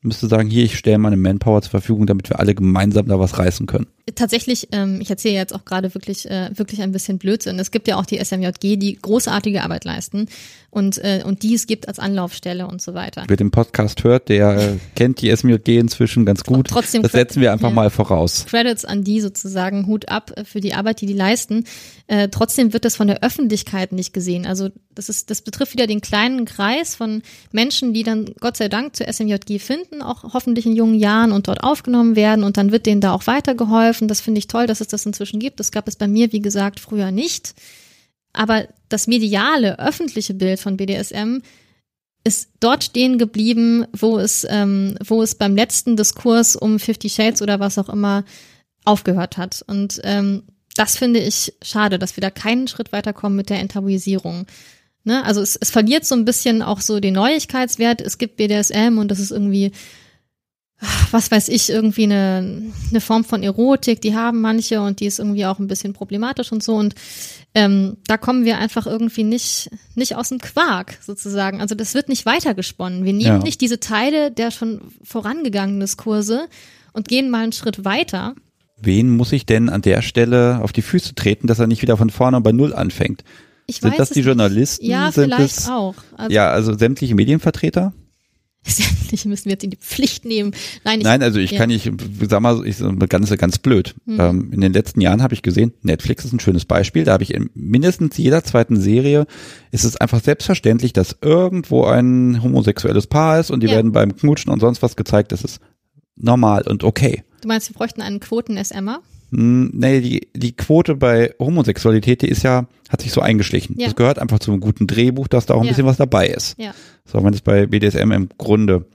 müsste sagen, hier, ich stelle meine Manpower zur Verfügung, damit wir alle gemeinsam da was reißen können. Tatsächlich, ähm, ich erzähle jetzt auch gerade wirklich, äh, wirklich ein bisschen Blödsinn. Es gibt ja auch die SMJG, die großartige Arbeit leisten und, äh, und die es gibt als Anlaufstelle und so weiter. Wer den Podcast hört, der äh, kennt die SMJG inzwischen ganz gut. Trotzdem das setzen wir einfach ja. mal voraus. Credits an die sozusagen, Hut ab äh, für die Arbeit, die die leisten. Äh, trotzdem wird das von der Öffentlichkeit nicht gesehen. Also das ist, das betrifft wieder den kleinen Kreis von Menschen, die dann Gott sei Dank zur SMJG finden, auch hoffentlich in jungen Jahren und dort aufgenommen werden und dann wird denen da auch weitergeholfen. Das finde ich toll, dass es das inzwischen gibt. Das gab es bei mir, wie gesagt, früher nicht. Aber das mediale, öffentliche Bild von BDSM ist dort stehen geblieben, wo es, ähm, wo es beim letzten Diskurs um Fifty Shades oder was auch immer aufgehört hat. Und ähm, das finde ich schade, dass wir da keinen Schritt weiterkommen mit der Enttabuisierung. Ne? Also es, es verliert so ein bisschen auch so den Neuigkeitswert. Es gibt BDSM und das ist irgendwie, was weiß ich, irgendwie eine, eine Form von Erotik, die haben manche und die ist irgendwie auch ein bisschen problematisch und so. Und ähm, da kommen wir einfach irgendwie nicht, nicht aus dem Quark sozusagen. Also das wird nicht weitergesponnen. Wir nehmen Ja. nicht diese Teile der schon vorangegangenen Diskurse und gehen mal einen Schritt weiter. Wen muss ich denn an der Stelle auf die Füße treten, dass er nicht wieder von vorne bei Null anfängt? Ich Sind das die nicht. Journalisten? Ja, Sind vielleicht es, auch. Also Ja, also sämtliche Medienvertreter? sämtliche müssen wir jetzt in die Pflicht nehmen. Nein, ich, Nein, also ich ja. kann nicht, sag mal, ich ganz, ganz blöd. Hm. Ähm, in den letzten Jahren habe ich gesehen, Netflix ist ein schönes Beispiel. Da habe ich in mindestens jeder zweiten Serie ist es einfach selbstverständlich, dass irgendwo ein homosexuelles Paar ist und die Ja. werden beim Knutschen und sonst was gezeigt. Das ist normal und okay. Du meinst, wir bräuchten einen Quoten-SMer? Hm, Nee, die, die Quote bei Homosexualität, die ist ja, hat sich so eingeschlichen. Ja. Das gehört einfach zum guten Drehbuch, dass da auch ein Ja. bisschen was dabei ist. Ja. So, wenn es bei BDSM im Grunde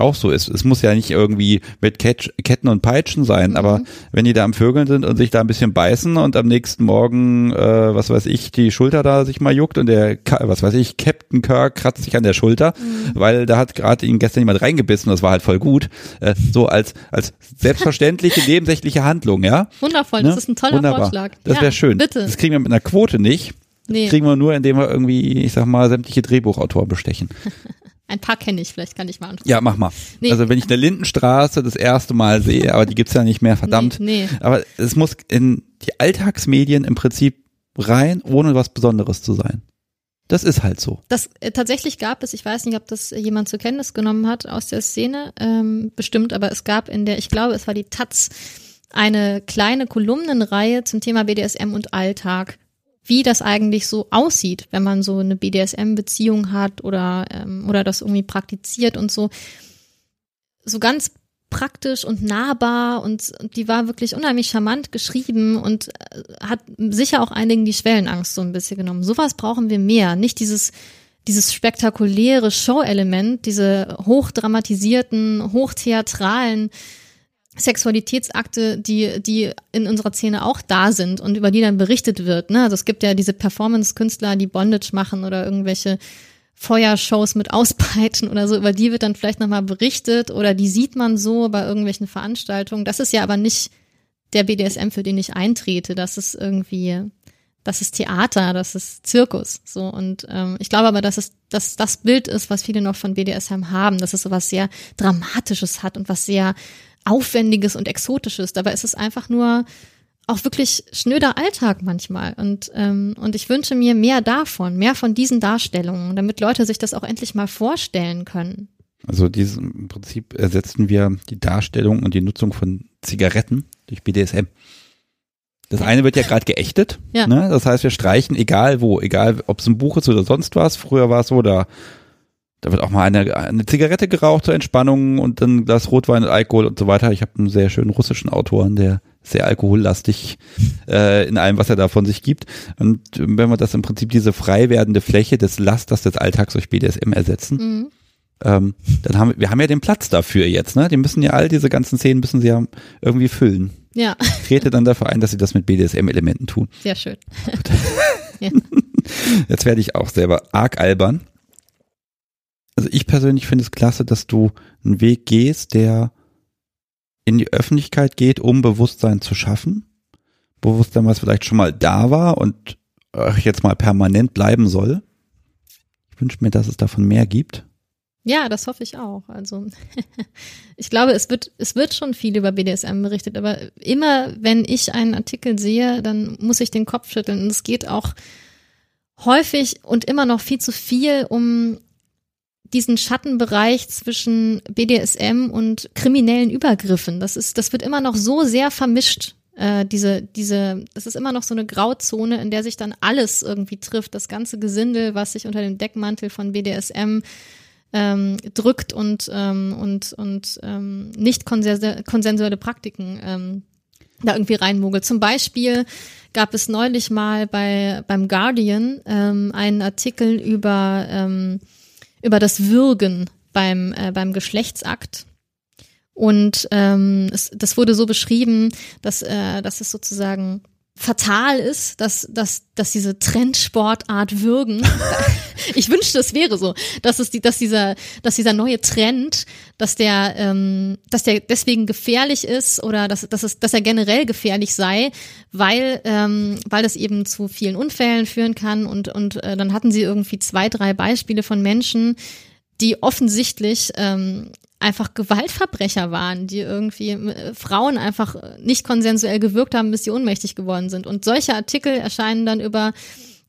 auch so ist. Es muss ja nicht irgendwie mit Ketch, Ketten und Peitschen sein, aber wenn die da am Vögeln sind und sich da ein bisschen beißen und am nächsten Morgen, äh, was weiß ich, die Schulter da sich mal juckt und der, was weiß ich, Captain Kirk kratzt sich an der Schulter, weil da hat gerade ihn gestern jemand reingebissen, das war halt voll gut. Äh, so als, als selbstverständliche, nebensächliche Handlung, ja? Wundervoll, Ne? das ist ein toller Wunderbar. Vorschlag. Das ja, wäre schön. Bitte. Das kriegen wir mit einer Quote nicht. nee, Kriegen wir nur, indem wir irgendwie, ich sag mal, sämtliche Drehbuchautoren bestechen. ein paar kenne ich, vielleicht kann ich mal anschauen. Ja, mach mal. Nee. Also wenn ich eine Lindenstraße das erste Mal sehe, aber die gibt's ja nicht mehr, verdammt. Nee, nee. Aber es muss in die Alltagsmedien im Prinzip rein, ohne was Besonderes zu sein. Das ist halt so. Das äh, tatsächlich gab es, ich weiß nicht, ob das jemand zur Kenntnis genommen hat aus der Szene, ähm, bestimmt, aber es gab in der, ich glaube, es war die Taz, eine kleine Kolumnenreihe zum Thema BDSM und Alltag. Wie das eigentlich so aussieht, wenn man so eine BDSM-Beziehung hat oder, ähm, oder das irgendwie praktiziert und so. So ganz praktisch und nahbar und, und die war wirklich unheimlich charmant geschrieben und äh, hat sicher auch einigen die Schwellenangst so ein bisschen genommen. Sowas brauchen wir mehr, nicht dieses dieses spektakuläre Show-Element, diese hochdramatisierten, hochtheatralen Sexualitätsakte, die, die in unserer Szene auch da sind und über die dann berichtet wird. Ne? Also es gibt ja diese Performance-Künstler, die Bondage machen oder irgendwelche Feuershows mit Auspeitschen oder so, über die wird dann vielleicht nochmal berichtet oder die sieht man so bei irgendwelchen Veranstaltungen. Das ist ja aber nicht der BDSM, für den ich eintrete. Das ist irgendwie, das ist Theater, das ist Zirkus. So und ähm, ich glaube aber, dass es dass das Bild ist, was viele noch von BDSM haben, dass es so was sehr Dramatisches hat und was sehr Aufwendiges und Exotisches. Dabei ist es einfach nur auch wirklich schnöder Alltag manchmal. Und, ähm, und ich wünsche mir mehr davon, mehr von diesen Darstellungen, damit Leute sich das auch endlich mal vorstellen können. Also dieses, im Prinzip ersetzen wir die Darstellung und die Nutzung von Zigaretten durch BDSM. Das eine wird ja gerade geächtet. Ja. Ne? Das heißt, wir streichen egal wo, egal ob es ein Buch ist oder sonst was. Früher war es so, da, da wird auch mal eine, eine Zigarette geraucht zur Entspannung und dann Glas Rotwein und Alkohol und so weiter. Ich habe einen sehr schönen russischen Autoren, der sehr alkohollastig äh, in allem, was er da von sich gibt. Und wenn wir das im Prinzip diese frei werdende Fläche des Lasters des Alltags durch BDSM ersetzen, Mhm. ähm, dann haben wir, wir haben ja den Platz dafür jetzt, ne? Die müssen ja all diese ganzen Szenen müssen sie ja irgendwie füllen. Ja, Ich trete dann dafür ein, dass sie das mit BDSM-Elementen tun. sehr schön. ja. Jetzt werde ich auch selber arg albern. Also ich persönlich finde es klasse, dass du einen Weg gehst, der in die Öffentlichkeit geht, um Bewusstsein zu schaffen. Bewusstsein, was vielleicht schon mal da war und jetzt mal permanent bleiben soll. Ich wünsche mir, dass es davon mehr gibt. Ja, das hoffe ich auch. Also ich glaube, es wird, es wird schon viel über BDSM berichtet, aber immer wenn ich einen Artikel sehe, dann muss ich den Kopf schütteln. Und es geht auch häufig und immer noch viel zu viel um diesen Schattenbereich zwischen BDSM und kriminellen Übergriffen. Das ist, das wird immer noch so sehr vermischt. Äh, diese, diese, das ist immer noch so eine Grauzone, in der sich dann alles irgendwie trifft. Das ganze Gesindel, was sich unter dem Deckmantel von BDSM ähm, drückt und, ähm, und, und ähm, nicht konsensu konsensuelle Praktiken ähm, da irgendwie reinmogelt. Zum Beispiel gab es neulich mal bei beim Guardian ähm, einen Artikel über ähm, über das Würgen beim äh, beim Geschlechtsakt. Und ähm, es, das wurde so beschrieben, dass äh, dass es sozusagen fatal ist, dass, dass, dass diese Trendsportart Würgen, ich wünschte, es wäre so, dass es die, dass dieser, dass dieser neue Trend, dass der, ähm, dass der deswegen gefährlich ist oder dass, dass es, dass er generell gefährlich sei, weil, ähm, weil das eben zu vielen Unfällen führen kann. Und und äh, dann hatten sie irgendwie zwei, drei Beispiele von Menschen, die offensichtlich ähm, einfach Gewaltverbrecher waren, die irgendwie äh, Frauen einfach nicht konsensuell gewirkt haben, bis sie ohnmächtig geworden sind. Und solche Artikel erscheinen dann über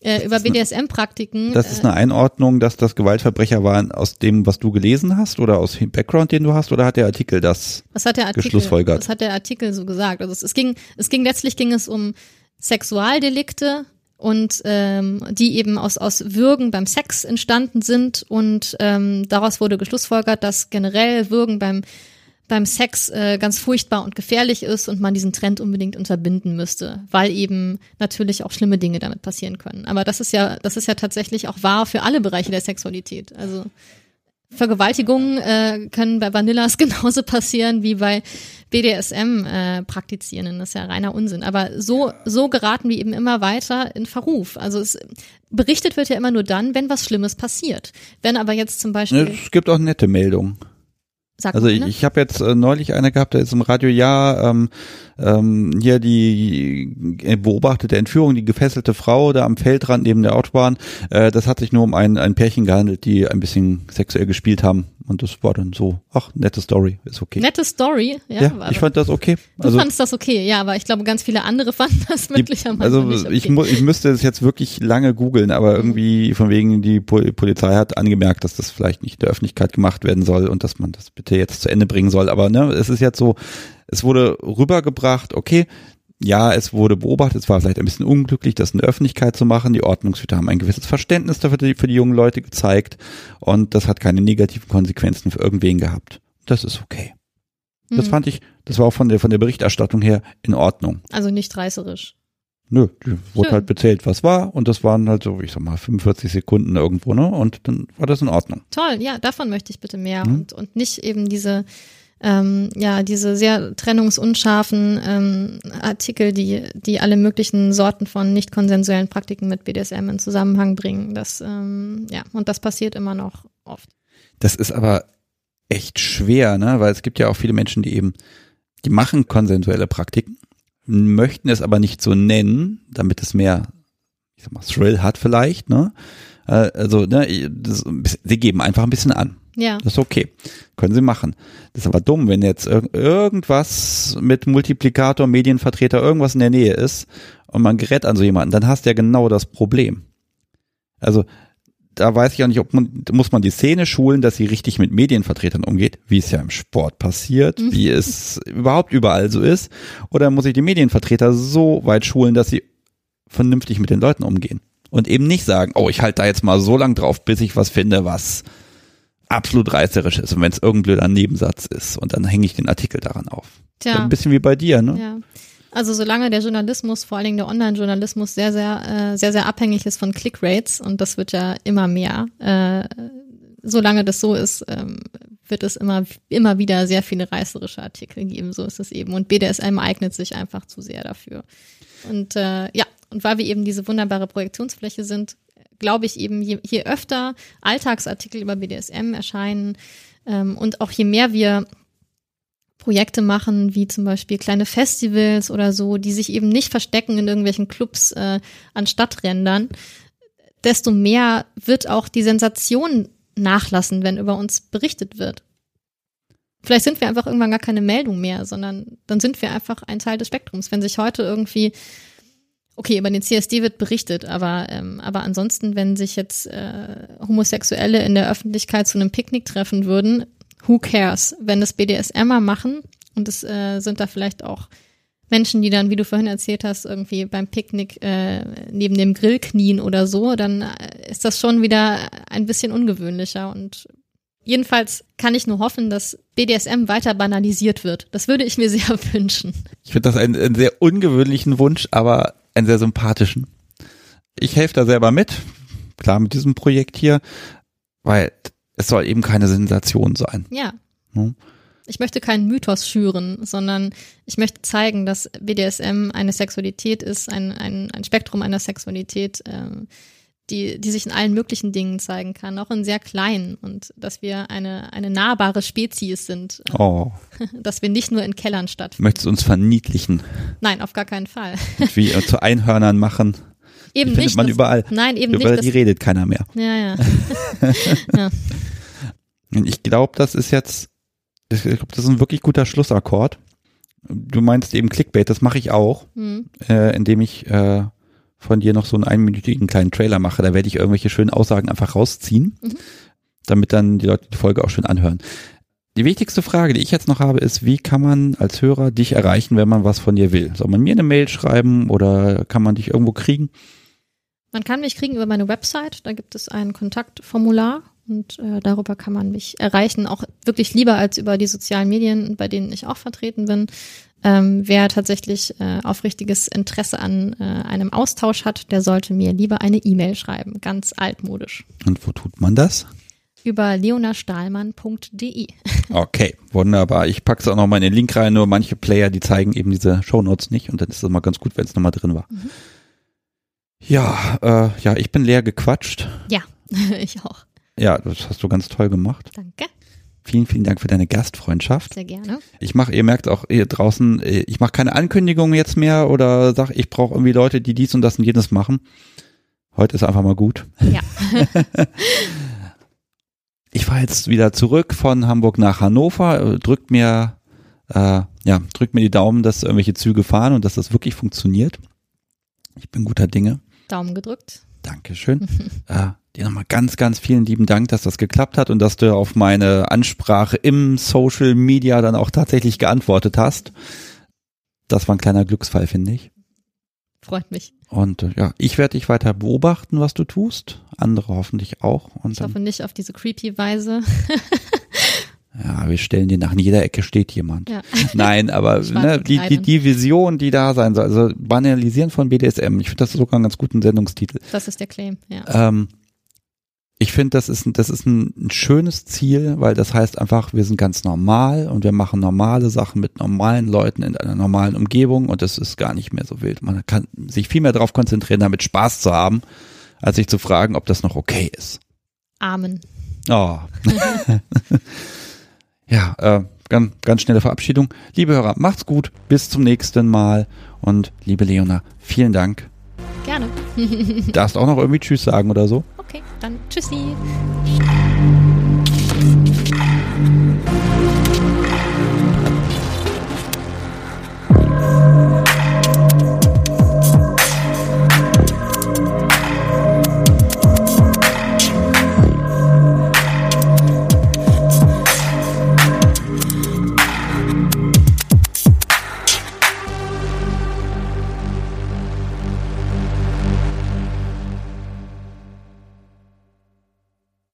äh, über BDSM-Praktiken. Das ist eine Einordnung, dass das Gewaltverbrecher waren aus dem, was du gelesen hast oder aus dem Background, den du hast, oder hat der Artikel das was hat der Artikel, geschlussfolgert? Was hat der Artikel so gesagt? Also es, es ging, es ging letztlich ging es um Sexualdelikte und ähm, die eben aus aus Würgen beim Sex entstanden sind und ähm, daraus wurde geschlussfolgert, dass generell Würgen beim beim Sex äh, ganz furchtbar und gefährlich ist und man diesen Trend unbedingt unterbinden müsste, weil eben natürlich auch schlimme Dinge damit passieren können. Aber das ist ja, das ist ja tatsächlich auch wahr für alle Bereiche der Sexualität. Also Vergewaltigungen äh, können bei Vanillas genauso passieren wie bei BDSM-Praktizierenden. Äh, das ist ja reiner Unsinn. Aber so, so geraten wir eben immer weiter in Verruf. Also es berichtet wird ja immer nur dann, wenn was Schlimmes passiert. Wenn aber jetzt zum Beispiel. Es gibt auch nette Meldungen. Sag Also ich, ich habe jetzt äh, neulich eine gehabt, der ist im Radio, ja, ähm, ähm, hier die äh, beobachtete Entführung, die gefesselte Frau da am Feldrand neben der Autobahn, äh, das hat sich nur um ein, ein Pärchen gehandelt, die ein bisschen sexuell gespielt haben. Und das war dann so, ach, nette Story, ist okay. Nette Story, ja. ja, ich fand das okay. du Also, fandest das okay, ja, aber ich glaube, ganz viele andere fanden das möglicherweise also nicht okay. ich, mu ich müsste es jetzt wirklich lange googeln, aber irgendwie von wegen die Pol Polizei hat angemerkt, dass das vielleicht nicht der Öffentlichkeit gemacht werden soll und dass man das bitte jetzt zu Ende bringen soll. Aber ne, es ist jetzt so, es wurde rübergebracht, okay, ja, es wurde beobachtet, es war vielleicht ein bisschen unglücklich, das in der Öffentlichkeit zu machen. Die Ordnungshüter haben ein gewisses Verständnis dafür für die jungen Leute gezeigt und das hat keine negativen Konsequenzen für irgendwen gehabt. Das ist okay. Das Mhm. fand ich, das war auch von der, von der Berichterstattung her in Ordnung. Also nicht reißerisch. Nö, die wurde Schön. halt bezählt, was war und das waren halt so, ich sag mal, 45 Sekunden irgendwo, ne? Und dann war das in Ordnung. Toll, ja, davon möchte ich bitte mehr Mhm. und, und nicht eben diese, ähm, ja, diese sehr trennungsunscharfen ähm, Artikel, die, die alle möglichen Sorten von nicht konsensuellen Praktiken mit BDSM in Zusammenhang bringen. Das, ähm, ja, und das passiert immer noch oft. Das ist aber echt schwer, ne? Weil es gibt ja auch viele Menschen, die eben, die machen konsensuelle Praktiken, möchten es aber nicht so nennen, damit es mehr, ich sag mal, Thrill hat vielleicht, ne? Äh, Also, ne, das, sie geben einfach ein bisschen an. Ja, Das ist okay. Können sie machen. Das ist aber dumm, wenn jetzt ir irgendwas mit Multiplikator, Medienvertreter, irgendwas in der Nähe ist und man gerät an so jemanden, dann hast du ja genau das Problem. Also, da weiß ich auch nicht, ob man, muss man die Szene schulen, dass sie richtig mit Medienvertretern umgeht, wie es ja im Sport passiert, wie es überhaupt überall so ist, oder muss ich die Medienvertreter so weit schulen, dass sie vernünftig mit den Leuten umgehen und eben nicht sagen, oh, ich halte da jetzt mal so lang drauf, bis ich was finde, was absolut reißerisch ist und wenn es irgendein blöder Nebensatz ist und dann hänge ich den Artikel daran auf. tja. Ein bisschen wie bei dir, ne? Ja. Also solange der Journalismus, vor allen Dingen der Online-Journalismus, sehr, sehr, äh, sehr, sehr abhängig ist von Click-Rates und das wird ja immer mehr, äh, solange das so ist, ähm, wird es immer, immer wieder sehr viele reißerische Artikel geben. So ist es eben. Und BDSM eignet sich einfach zu sehr dafür. Und äh, ja, und weil wir eben diese wunderbare Projektionsfläche sind, glaube ich eben, je, je öfter Alltagsartikel über BDSM erscheinen ähm, und auch je mehr wir Projekte machen, wie zum Beispiel kleine Festivals oder so, die sich eben nicht verstecken in irgendwelchen Clubs äh, an Stadträndern, desto mehr wird auch die Sensation nachlassen, wenn über uns berichtet wird. Vielleicht sind wir einfach irgendwann gar keine Meldung mehr, sondern dann sind wir einfach ein Teil des Spektrums. Wenn sich heute irgendwie, okay, über den CSD wird berichtet, aber, ähm, aber ansonsten, wenn sich jetzt äh, Homosexuelle in der Öffentlichkeit zu einem Picknick treffen würden, who cares? Wenn das BDSMer machen und es äh, sind da vielleicht auch Menschen, die dann, wie du vorhin erzählt hast, irgendwie beim Picknick äh, neben dem Grill knien oder so, dann äh, ist das schon wieder ein bisschen ungewöhnlicher und jedenfalls kann ich nur hoffen, dass BDSM weiter banalisiert wird. Das würde ich mir sehr wünschen. Ich finde das einen, einen sehr ungewöhnlichen Wunsch, aber einen sehr sympathischen. Ich helfe da selber mit, klar mit diesem Projekt hier, weil es soll eben keine Sensation sein. Ja. Hm. Ich möchte keinen Mythos schüren, sondern ich möchte zeigen, dass BDSM eine Sexualität ist, ein, ein, ein Spektrum einer Sexualität, ähm, die, die sich in allen möglichen Dingen zeigen kann, auch in sehr kleinen und dass wir eine, eine nahbare Spezies sind, äh, Oh, dass wir nicht nur in Kellern stattfinden. möchtest du uns verniedlichen, Nein, auf gar keinen Fall. wie äh, zu Einhörnern machen. Eben Die findet nicht. man dass- überall. Nein, eben Über nicht. die redet keiner mehr. ja, ja. ja. Und ich glaube, das ist jetzt, ich glaube, das ist ein wirklich guter Schlussakkord. Du meinst eben Clickbait, das mache ich auch, Hm. äh, indem ich äh, von dir noch so einen einminütigen kleinen Trailer mache. Da werde ich irgendwelche schönen Aussagen einfach rausziehen, mhm. damit dann die Leute die Folge auch schön anhören. Die wichtigste Frage, die ich jetzt noch habe, ist, wie kann man als Hörer dich erreichen, wenn man was von dir will? Soll man mir eine Mail schreiben oder kann man dich irgendwo kriegen? Man kann mich kriegen über meine Website, da gibt es ein Kontaktformular und äh, darüber kann man mich erreichen, auch wirklich lieber als über die sozialen Medien, bei denen ich auch vertreten bin. Ähm, wer tatsächlich äh, aufrichtiges Interesse an äh, einem Austausch hat, der sollte mir lieber eine E-Mail schreiben, ganz altmodisch. Und wo tut man das? Über leonastahlmann.de. Okay, wunderbar. Ich packe es auch nochmal in den Link rein, nur manche Player, die zeigen eben diese Shownotes nicht und dann ist es mal ganz gut, wenn es nochmal drin war. Mhm. Ja, äh, ja, ich bin leer gequatscht. Ja, ich auch. Ja, das hast du ganz toll gemacht. Danke. Vielen, vielen Dank für deine Gastfreundschaft. Sehr gerne. Ich mache, ihr merkt auch hier draußen, ich mache keine Ankündigungen jetzt mehr oder sag, ich brauche irgendwie Leute, die dies und das und jenes machen. Heute ist einfach mal gut. Ja. ich fahre jetzt wieder zurück von Hamburg nach Hannover. Drückt mir, äh, ja, drückt mir die Daumen, dass irgendwelche Züge fahren und dass das wirklich funktioniert. Ich bin guter Dinge. Daumen gedrückt. Dankeschön. äh, dir nochmal ganz, ganz vielen lieben Dank, dass das geklappt hat und dass du auf meine Ansprache im Social Media dann auch tatsächlich geantwortet hast. Das war ein kleiner Glücksfall, finde ich. Freut mich. Und äh, ja, ich werde dich weiter beobachten, was du tust. Andere hoffentlich auch. Und ich hoffe nicht auf diese creepy Weise. Ja, wir stellen dir nach jeder Ecke steht jemand. Ja. Nein, aber ne, die, die, die Vision, die da sein soll, also Banalisieren von BDSM, ich finde das sogar einen ganz guten Sendungstitel. Das ist der Claim, ja. Ähm, ich finde, das ist, das ist ein, ein, schönes Ziel, weil das heißt einfach, wir sind ganz normal und wir machen normale Sachen mit normalen Leuten in einer normalen Umgebung und das ist gar nicht mehr so wild. Man kann sich viel mehr darauf konzentrieren, damit Spaß zu haben, als sich zu fragen, ob das noch okay ist. Amen. Oh. ja, äh, ganz, ganz schnelle Verabschiedung. Liebe Hörer, macht's gut, bis zum nächsten Mal und liebe Leona, vielen Dank. Gerne. Darfst auch noch irgendwie Tschüss sagen oder so? Okay, dann tschüssi.